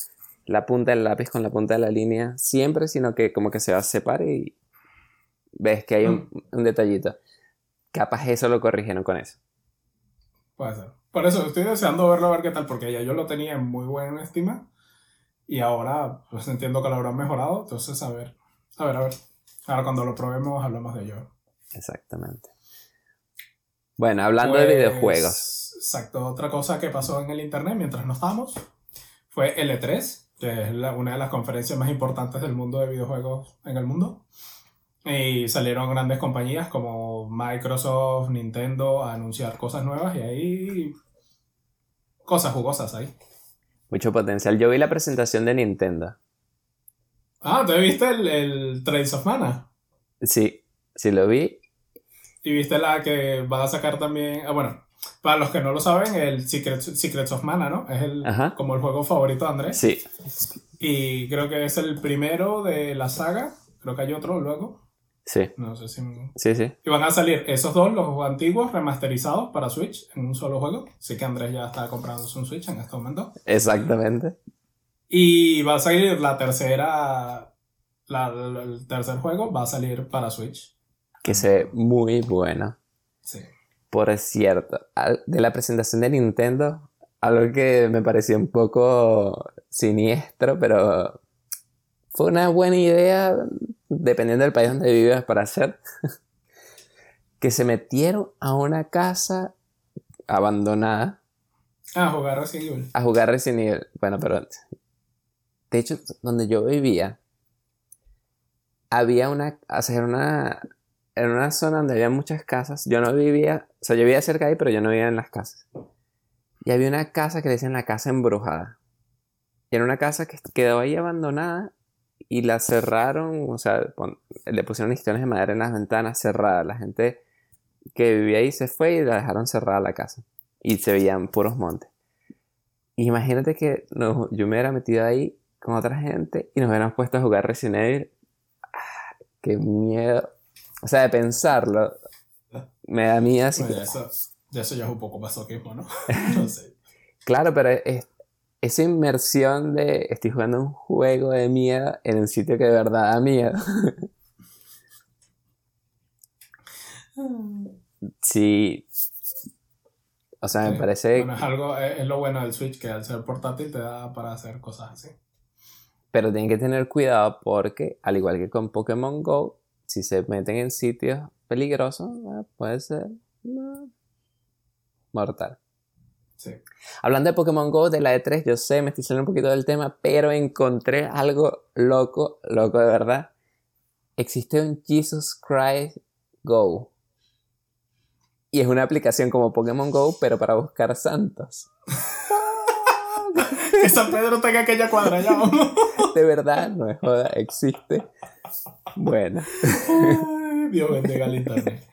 la punta del lápiz con la punta de la línea siempre, sino que como que se va a separar y ves que hay un, un detallito. Capaz eso lo corrigieron con eso. Puede ser. Por eso estoy deseando verlo a ver qué tal, porque ya yo lo tenía en muy buena estima y ahora pues entiendo que lo habrán mejorado, entonces a ver, a ver, a ver. Ahora cuando lo probemos hablamos de ello. Exactamente. Bueno, hablando de Pues, videojuegos. Exacto, otra cosa que pasó en el internet mientras no estábamos fue L3, que es la- una de las conferencias más importantes del mundo de videojuegos en el mundo. Y salieron grandes compañías como Microsoft, Nintendo a anunciar cosas nuevas y ahí cosas jugosas ahí. Mucho potencial. Yo vi la presentación de Nintendo. Ah, ¿te viste el, el Trails of Mana? Sí, sí lo vi. Y viste la que va a sacar también. Ah, bueno, para los que no lo saben, el Secrets of Mana, ¿no? Es el, como el juego favorito de Andrés. Sí. Y creo que es el primero de la saga. Creo que hay otro luego. Sí. No sé si. Sí, sí. Y van a salir esos dos, los antiguos, remasterizados para Switch en un solo juego. Así que Andrés ya está comprando un Switch en este momento. Exactamente. Y va a salir la tercera. el tercer juego va a salir para Switch. Que se ve muy bueno. Sí. Por cierto, de la presentación de Nintendo, algo que me pareció un poco siniestro, pero fue una buena idea, dependiendo del país donde vivas, para hacer. que se metieron a una casa abandonada. A jugar Resident Evil. A jugar Resident Evil. Bueno, pero de hecho, donde yo vivía, había una, o sea, era una, en una zona donde había muchas casas. Yo no vivía, o sea, yo vivía cerca de ahí, pero yo no vivía en las casas. Y había una casa que le decían la casa embrujada. Y era una casa que quedó ahí abandonada y la cerraron, o sea, le pusieron listones de madera en las ventanas cerradas. La gente que vivía ahí se fue y la dejaron cerrada la casa. Y se veían puros montes. Imagínate que no, yo me hubiera metido ahí con otra gente y nos hubieran puesto a jugar Resident Evil. Ah, ¡Qué miedo! O sea, de pensarlo, me da miedo así. Bueno, eso, ya eso ya es un poco masoquismo, ¿no? no sé. claro, pero es, esa inmersión de estoy jugando un juego de miedo en un sitio que de verdad da miedo. sí. O sea, me parece. Bueno, es algo, es lo bueno del Switch, que al ser portátil te da para hacer cosas así. Pero tienen que tener cuidado porque, al igual que con Pokémon Go, si se meten en sitios peligrosos, ah, puede ser ah, mortal. Sí. Hablando de Pokémon Go, de la E3, yo sé, me estoy saliendo un poquito del tema, pero encontré algo loco, loco de verdad. Existe un Jesus Christ Go. Y es una aplicación como Pokémon Go, pero para buscar santos. Que San Pedro tenga aquella cuadra ya, De verdad, no es joda, existe. Bueno. Dios bendiga el internet.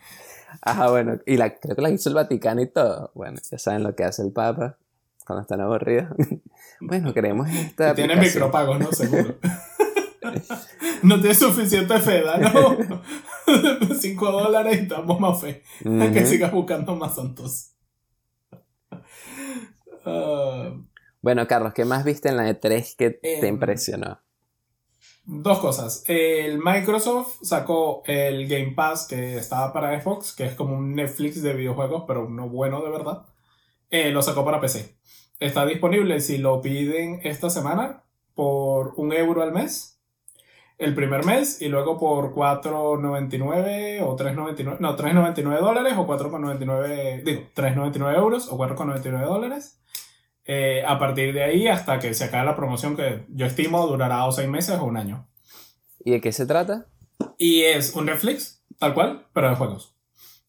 Ajá, bueno, y la, creo que la hizo el Vaticano y todo. Bueno, ya saben lo que hace el Papa cuando están aburridos. bueno, queremos esta. Tiene micropagos, ¿no? Seguro. no tiene suficiente fe, ¿no? 5 dólares y damos más fe. Que sigas buscando más santos. Uh, bueno, Carlos, ¿qué más viste en la E3 que te em, impresionó? Dos cosas. El Microsoft sacó el Game Pass que estaba para Xbox, que es como un Netflix de videojuegos, pero uno bueno de verdad. Eh, lo sacó para PC. Está disponible si lo piden esta semana por un euro al mes. El primer mes y luego por 4.99 o 3.99, no, 3.99 dólares o 4.99, digo, 3.99 euros o 4.99 dólares. Eh, a partir de ahí hasta que se acabe la promoción que yo estimo durará o seis meses o un año. ¿Y de qué se trata? Y es un Netflix, tal cual, pero de juegos.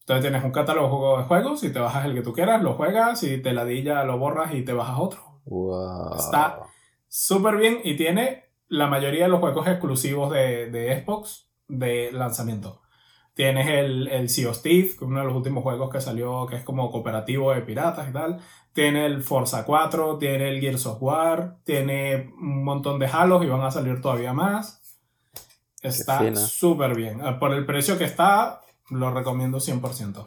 Entonces tienes un catálogo de juegos y te bajas el que tú quieras, lo juegas y te ladilla, lo borras y te bajas otro. Está súper bien y tiene la mayoría de los juegos exclusivos de, de Xbox de lanzamiento. Tienes el, el Sea of Steve, que es uno de los últimos juegos que salió, que es como cooperativo de piratas y tal. Tiene el Forza 4, tiene el Gears of War, tiene un montón de Halos y van a salir todavía más. Está súper bien. Ah, por el precio que está, lo recomiendo 100%.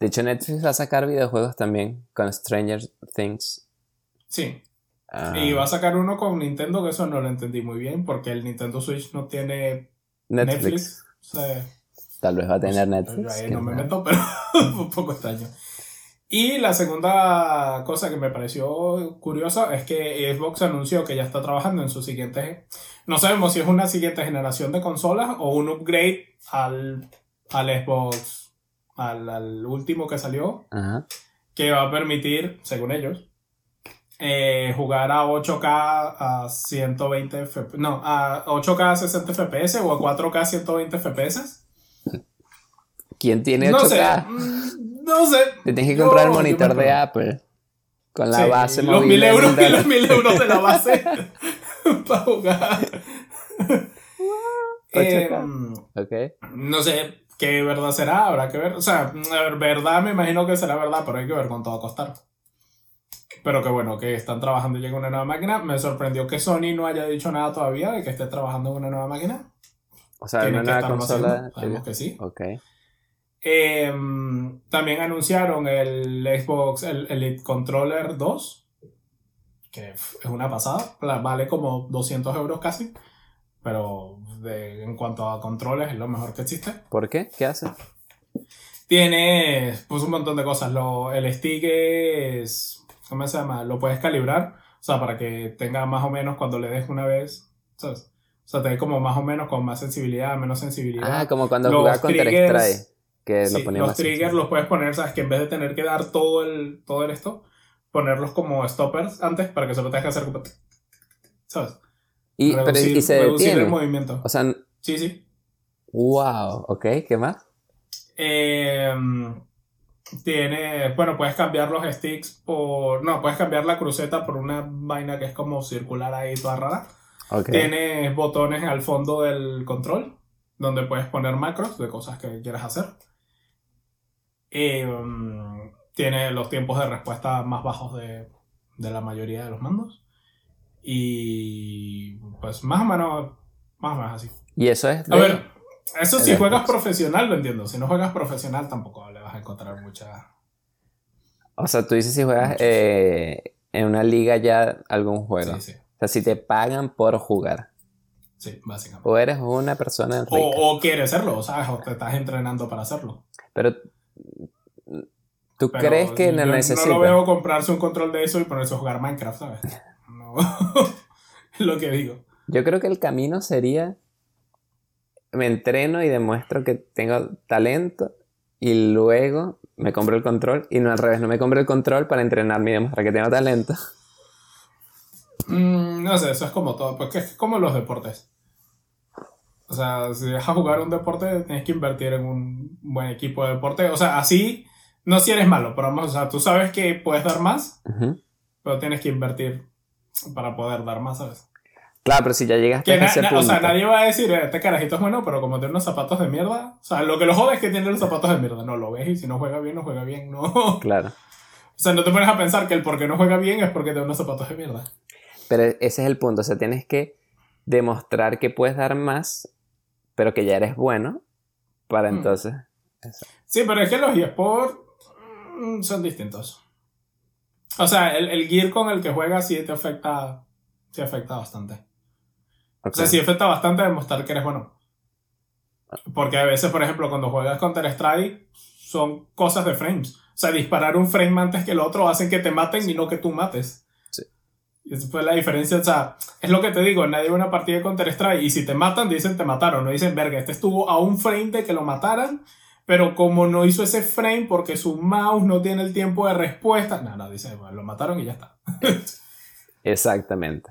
De hecho, Netflix va a sacar videojuegos también con Stranger Things. Sí. Ah. Y va a sacar uno con Nintendo, que eso no lo entendí muy bien, porque el Nintendo Switch no tiene Netflix. Tal vez va a tener Netflix. no me meto, pero un poco extraño. Y la segunda cosa que me pareció curiosa es que Xbox anunció que ya está trabajando en su siguiente. No sabemos si es una siguiente generación de consolas o un upgrade al, al Xbox, al, último que salió, que va a permitir, según ellos, eh, jugar a 8K a 120 FPS, no, a 8K a 60 FPS o a 4K a 120 FPS ¿Quién tiene 8K? No sé. No sé. Te tienes que comprar el monitor de. Apple. Con la Sí, base los mil euros y los mil euros de la base para jugar. 8K. Ok. no sé qué verdad será, habrá que ver. O sea, verdad me imagino que será verdad, pero hay que ver cuánto va a costar. Pero que bueno, que están trabajando ya en una nueva máquina. Me sorprendió que Sony no haya dicho nada todavía de que esté trabajando en una nueva máquina. O sea, Tienen una que nueva consola. sabemos que sí. Ok. Em, también anunciaron el Xbox el Elite Controller 2, que es una pasada, vale como 200 euros casi, pero de- en cuanto a controles es lo mejor que existe. ¿Por qué? ¿Qué hace? Tiene pues un montón de cosas, lo, el stick es, ¿cómo se llama? Lo puedes calibrar, o sea, para que tenga más o menos cuando le des una vez, ¿sabes? O sea, te como más o menos con más sensibilidad, menos sensibilidad. Ah, como cuando Los jugaba Counter triggers- Strike. Que Sí, lo ponía los triggers los puedes poner, ¿sabes? Que en vez de tener que dar todo el, todo el esto, ponerlos como stoppers antes para que solo tengas que hacer como... ¿Sabes? Y, pero, Reducir- y se el movimiento. O sea, Sí, sí. wow. Ok, ¿qué más? Eh, tiene, bueno, puedes cambiar los sticks por... No, puedes cambiar la cruceta por una vaina que es como circular ahí toda rara. Ok. Tienes botones al fondo del control donde puedes poner macros de cosas que quieras hacer. Y, mm, tiene los tiempos de respuesta más bajos de, de la mayoría de los mandos. Y pues más o menos, más o menos así. Y eso es. A de- ver, eso si juegas Xbox. profesional lo entiendo. Si no juegas profesional tampoco le vas a encontrar mucha... O sea, tú dices si juegas eh, en una liga ya algún juego. Sí, sí, O sea, si te pagan por jugar. sí, básicamente. O eres una persona rica. O, o quieres serlo, ¿sabes? O te estás entrenando para hacerlo. Pero. ¿Tú Pero crees que yo lo necesitas? No lo veo comprarse un control de eso y ponerse a jugar Minecraft, ¿sabes? No. es lo que digo. Yo creo que el camino sería. Me entreno y demuestro que tengo talento. Y luego me compro el control. Y no al revés, no me compro el control para entrenarme y demostrar que tengo talento. Mm, no sé, eso es como todo. Porque es como los deportes. O sea, si vas a jugar un deporte, tienes que invertir en un buen equipo de deporte. O sea, así, no si eres malo, pero vamos, o sea, tú sabes que puedes dar más, Ujú. pero tienes que invertir para poder dar más, ¿sabes? Claro, pero si ya llegaste Que a ese punto. o sea, nadie va a decir, "Eh, este carajito es bueno, pero como tiene unos zapatos de mierda. O sea, lo que lo jode es que tiene los zapatos de mierda. No lo ves y si no juega bien, no juega bien, no. O Claro. sea, no te pones a pensar que el por qué no juega bien es porque tiene unos zapatos de mierda. Pero ese es el punto. O sea, tienes que demostrar que puedes dar más, pero que ya eres bueno. Para Hmm. entonces. Sí, pero es que los eSports son distintos. O sea, el, el gear con el que juegas sí te afecta, sí afecta bastante. ok. O sea, sí afecta bastante demostrar que eres bueno. Porque a veces, por ejemplo, cuando juegas Counter Strike, son cosas de frames. O sea, disparar un frame antes que el otro hacen que te maten y no que tú mates. Sí. Y esa fue la diferencia. O sea, es lo que te digo, nadie ve una partida de Counter Strike y si te matan, dicen te mataron. No dicen, verga, este estuvo a un frame de que lo mataran, pero como no hizo ese frame porque su mouse no tiene el tiempo de respuesta, nada, no, dice, bueno, lo mataron y ya está. Exactamente.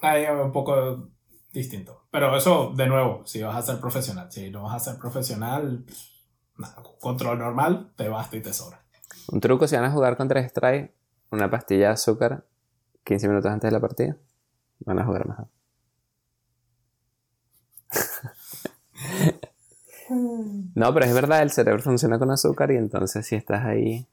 Ahí es un poco distinto. Pero eso, de nuevo, si vas a ser profesional. Si no vas a ser profesional, nada, control normal, te basta y te sobra. Un truco si van a jugar contra Strike, una pastilla de azúcar 15 minutos antes de la partida, van a jugar mejor. No, pero es verdad, el cerebro funciona con azúcar y entonces si estás ahí...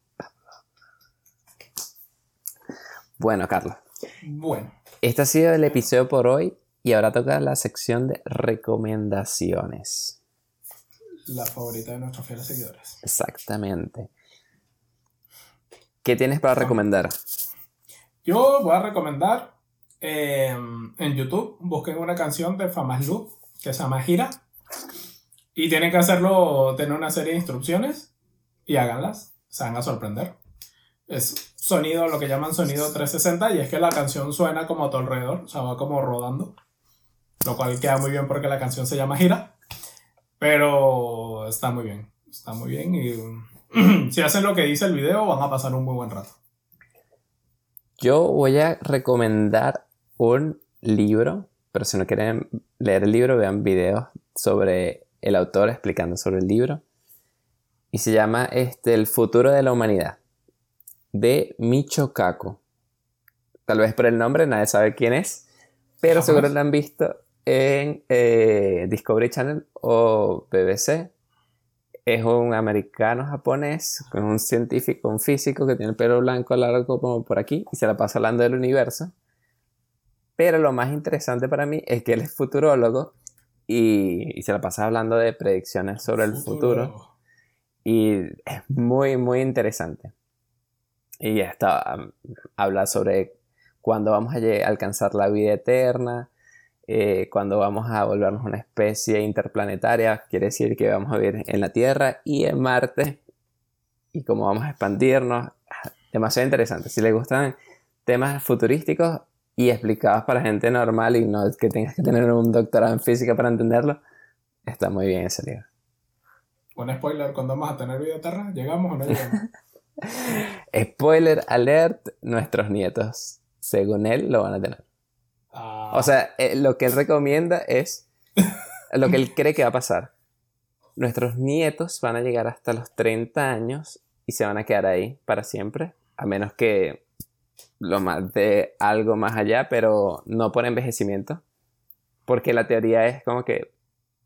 Bueno, Carlos, Bueno, este ha sido el episodio por hoy y ahora toca la sección de recomendaciones. la favorita de nuestros fieles seguidores. Exactamente. ¿Qué tienes para recomendar? Yo voy a recomendar eh, en YouTube, busquen una canción de Famas Loop que se llama Gira. Y tienen que hacerlo, tener una serie de instrucciones y háganlas. Se van a sorprender. Es sonido, lo que llaman sonido 360, y es que la canción suena como a tu alrededor, o sea, va como rodando. Lo cual queda muy bien porque la canción se llama Gira. Pero está muy bien, está muy bien. Y si hacen lo que dice el video, van a pasar un muy buen rato. Yo voy a recomendar un libro, pero si no quieren leer el libro, vean videos sobre el autor explicando sobre el libro. Y se llama este, El futuro de la humanidad. De Micho Kaku. Tal vez por el nombre nadie sabe quién es. Pero seguro lo han visto en eh, Discovery Channel o BBC. Es un americano japonés, es un científico, un físico que tiene el pelo blanco largo como por aquí y se la pasa hablando del universo. Pero lo más interesante para mí es que él es futurólogo y, se la pasa hablando de predicciones sobre el futuro. Y es muy, muy interesante. Y está, habla sobre cuándo vamos a alcanzar la vida eterna, eh, cuando vamos a volvernos una especie interplanetaria, quiere decir que vamos a vivir en la Tierra y en Marte, y cómo vamos a expandirnos. Demasiado interesante. Si les gustan temas futurísticos y explicados para gente normal y no que tengas que tener un doctorado en física para entenderlo, está muy bien ese libro. Un spoiler, cuando vamos a tener vida eterna, ¿llegamos o no llegamos? spoiler alert, nuestros nietos, según él, lo van a tener. Ah. O sea, eh, lo que él recomienda es lo que él cree que va a pasar. Nuestros nietos van a llegar hasta los 30 años y se van a quedar ahí para siempre, a menos que lo más de algo más allá, pero no por envejecimiento. Porque la teoría es como que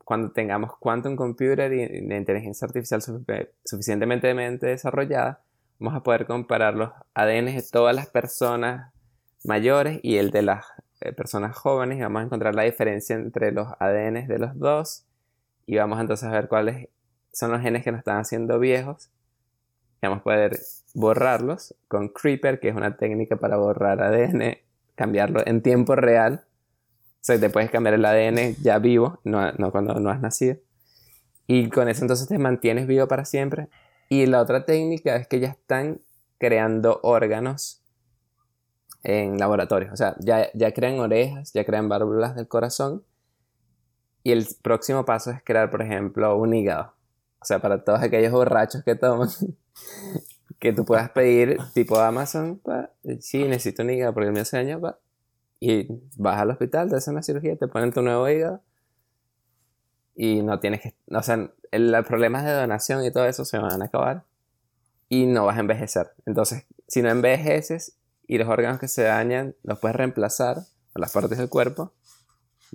cuando tengamos quantum computer y la inteligencia artificial suficientemente desarrollada, vamos a poder comparar los ADN de todas las personas mayores y el de las eh, personas jóvenes y vamos a encontrar la diferencia entre los ADN de los dos y vamos entonces a ver cuáles son los genes que nos están haciendo viejos vamos a poder borrarlos con Creeper, que es una técnica para borrar ADN, cambiarlo en tiempo real. O sea, te puedes cambiar el ADN ya vivo, no, no cuando no has nacido. Y con eso entonces te mantienes vivo para siempre. Y la otra técnica es que ya están creando órganos en laboratorios. O sea, ya, ya crean orejas, ya crean válvulas del corazón. Y el próximo paso es crear, por ejemplo, un hígado. Sea, para todos aquellos borrachos que toman, que tú puedas pedir tipo Amazon, pa, sí, necesito un hígado porque me hace daño, pa, y vas al hospital, te hacen una cirugía, te ponen tu nuevo hígado y no tienes que, o sea, los problemas de donación y todo eso se van a acabar y no vas a envejecer. Entonces, si no envejeces y los órganos que se dañan los puedes reemplazar a las partes del cuerpo,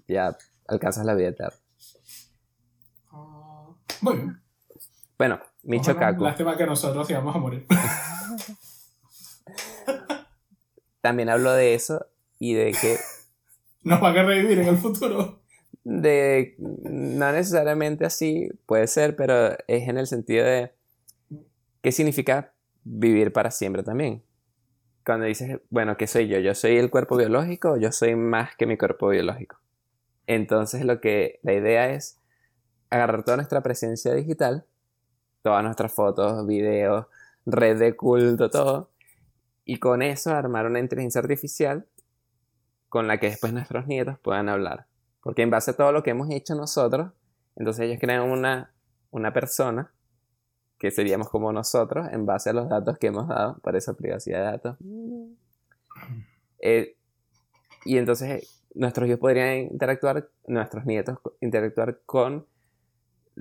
ya alcanzas la vida eterna. Ah, muy bien. Bueno, Micho Kaku. Lástima que nosotros íbamos a morir. También hablo de eso y de que. Nos van a revivir en el futuro. De. No necesariamente así, puede ser, pero es en el sentido de. ¿Qué significa vivir para siempre también? cuando dices, bueno, ¿qué soy yo? ¿Yo soy el cuerpo biológico o yo soy más que mi cuerpo biológico? Entonces lo que la idea es agarrar toda nuestra presencia digital, todas nuestras fotos, videos, red de culto, todo, y con eso armar una inteligencia artificial con la que después nuestros nietos puedan hablar. Porque en base a todo lo que hemos hecho nosotros, entonces ellos crean una, una persona que seríamos como nosotros en base a los datos que hemos dado para esa privacidad de datos. Eh, y entonces nuestros hijos podrían interactuar, nuestros nietos interactuar con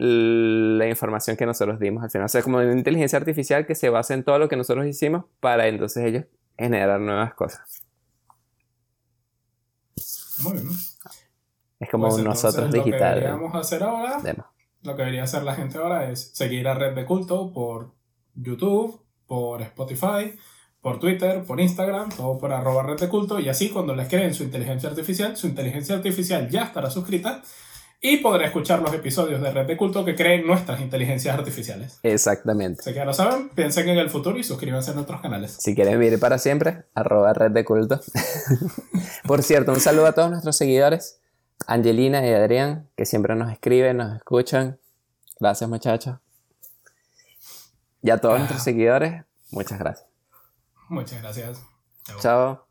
la información que nosotros dimos al final. O sea, como una inteligencia artificial que se basa en todo lo que nosotros hicimos para entonces ellos generar nuevas cosas. Muy bien. Es como pues nosotros digital. Lo que hacer ahora lo que debería hacer la gente ahora es seguir a Red de Culto por YouTube, por Spotify, por Twitter, por Instagram, todo por arroba Red de Culto y así cuando les creen su inteligencia artificial, su inteligencia artificial ya estará suscrita y podrá escuchar los episodios de Red de Culto que creen nuestras inteligencias artificiales. Exactamente. Así que ya lo saben, piensen en el futuro y suscríbanse a nuestros canales. Si quieren vivir para siempre, arroba Red de Culto. por cierto, un saludo a todos nuestros seguidores. Angelina y Adrián, que siempre nos escriben, nos escuchan. Gracias, muchachos. Y a todos nuestros seguidores, muchas gracias. Muchas gracias. Chao.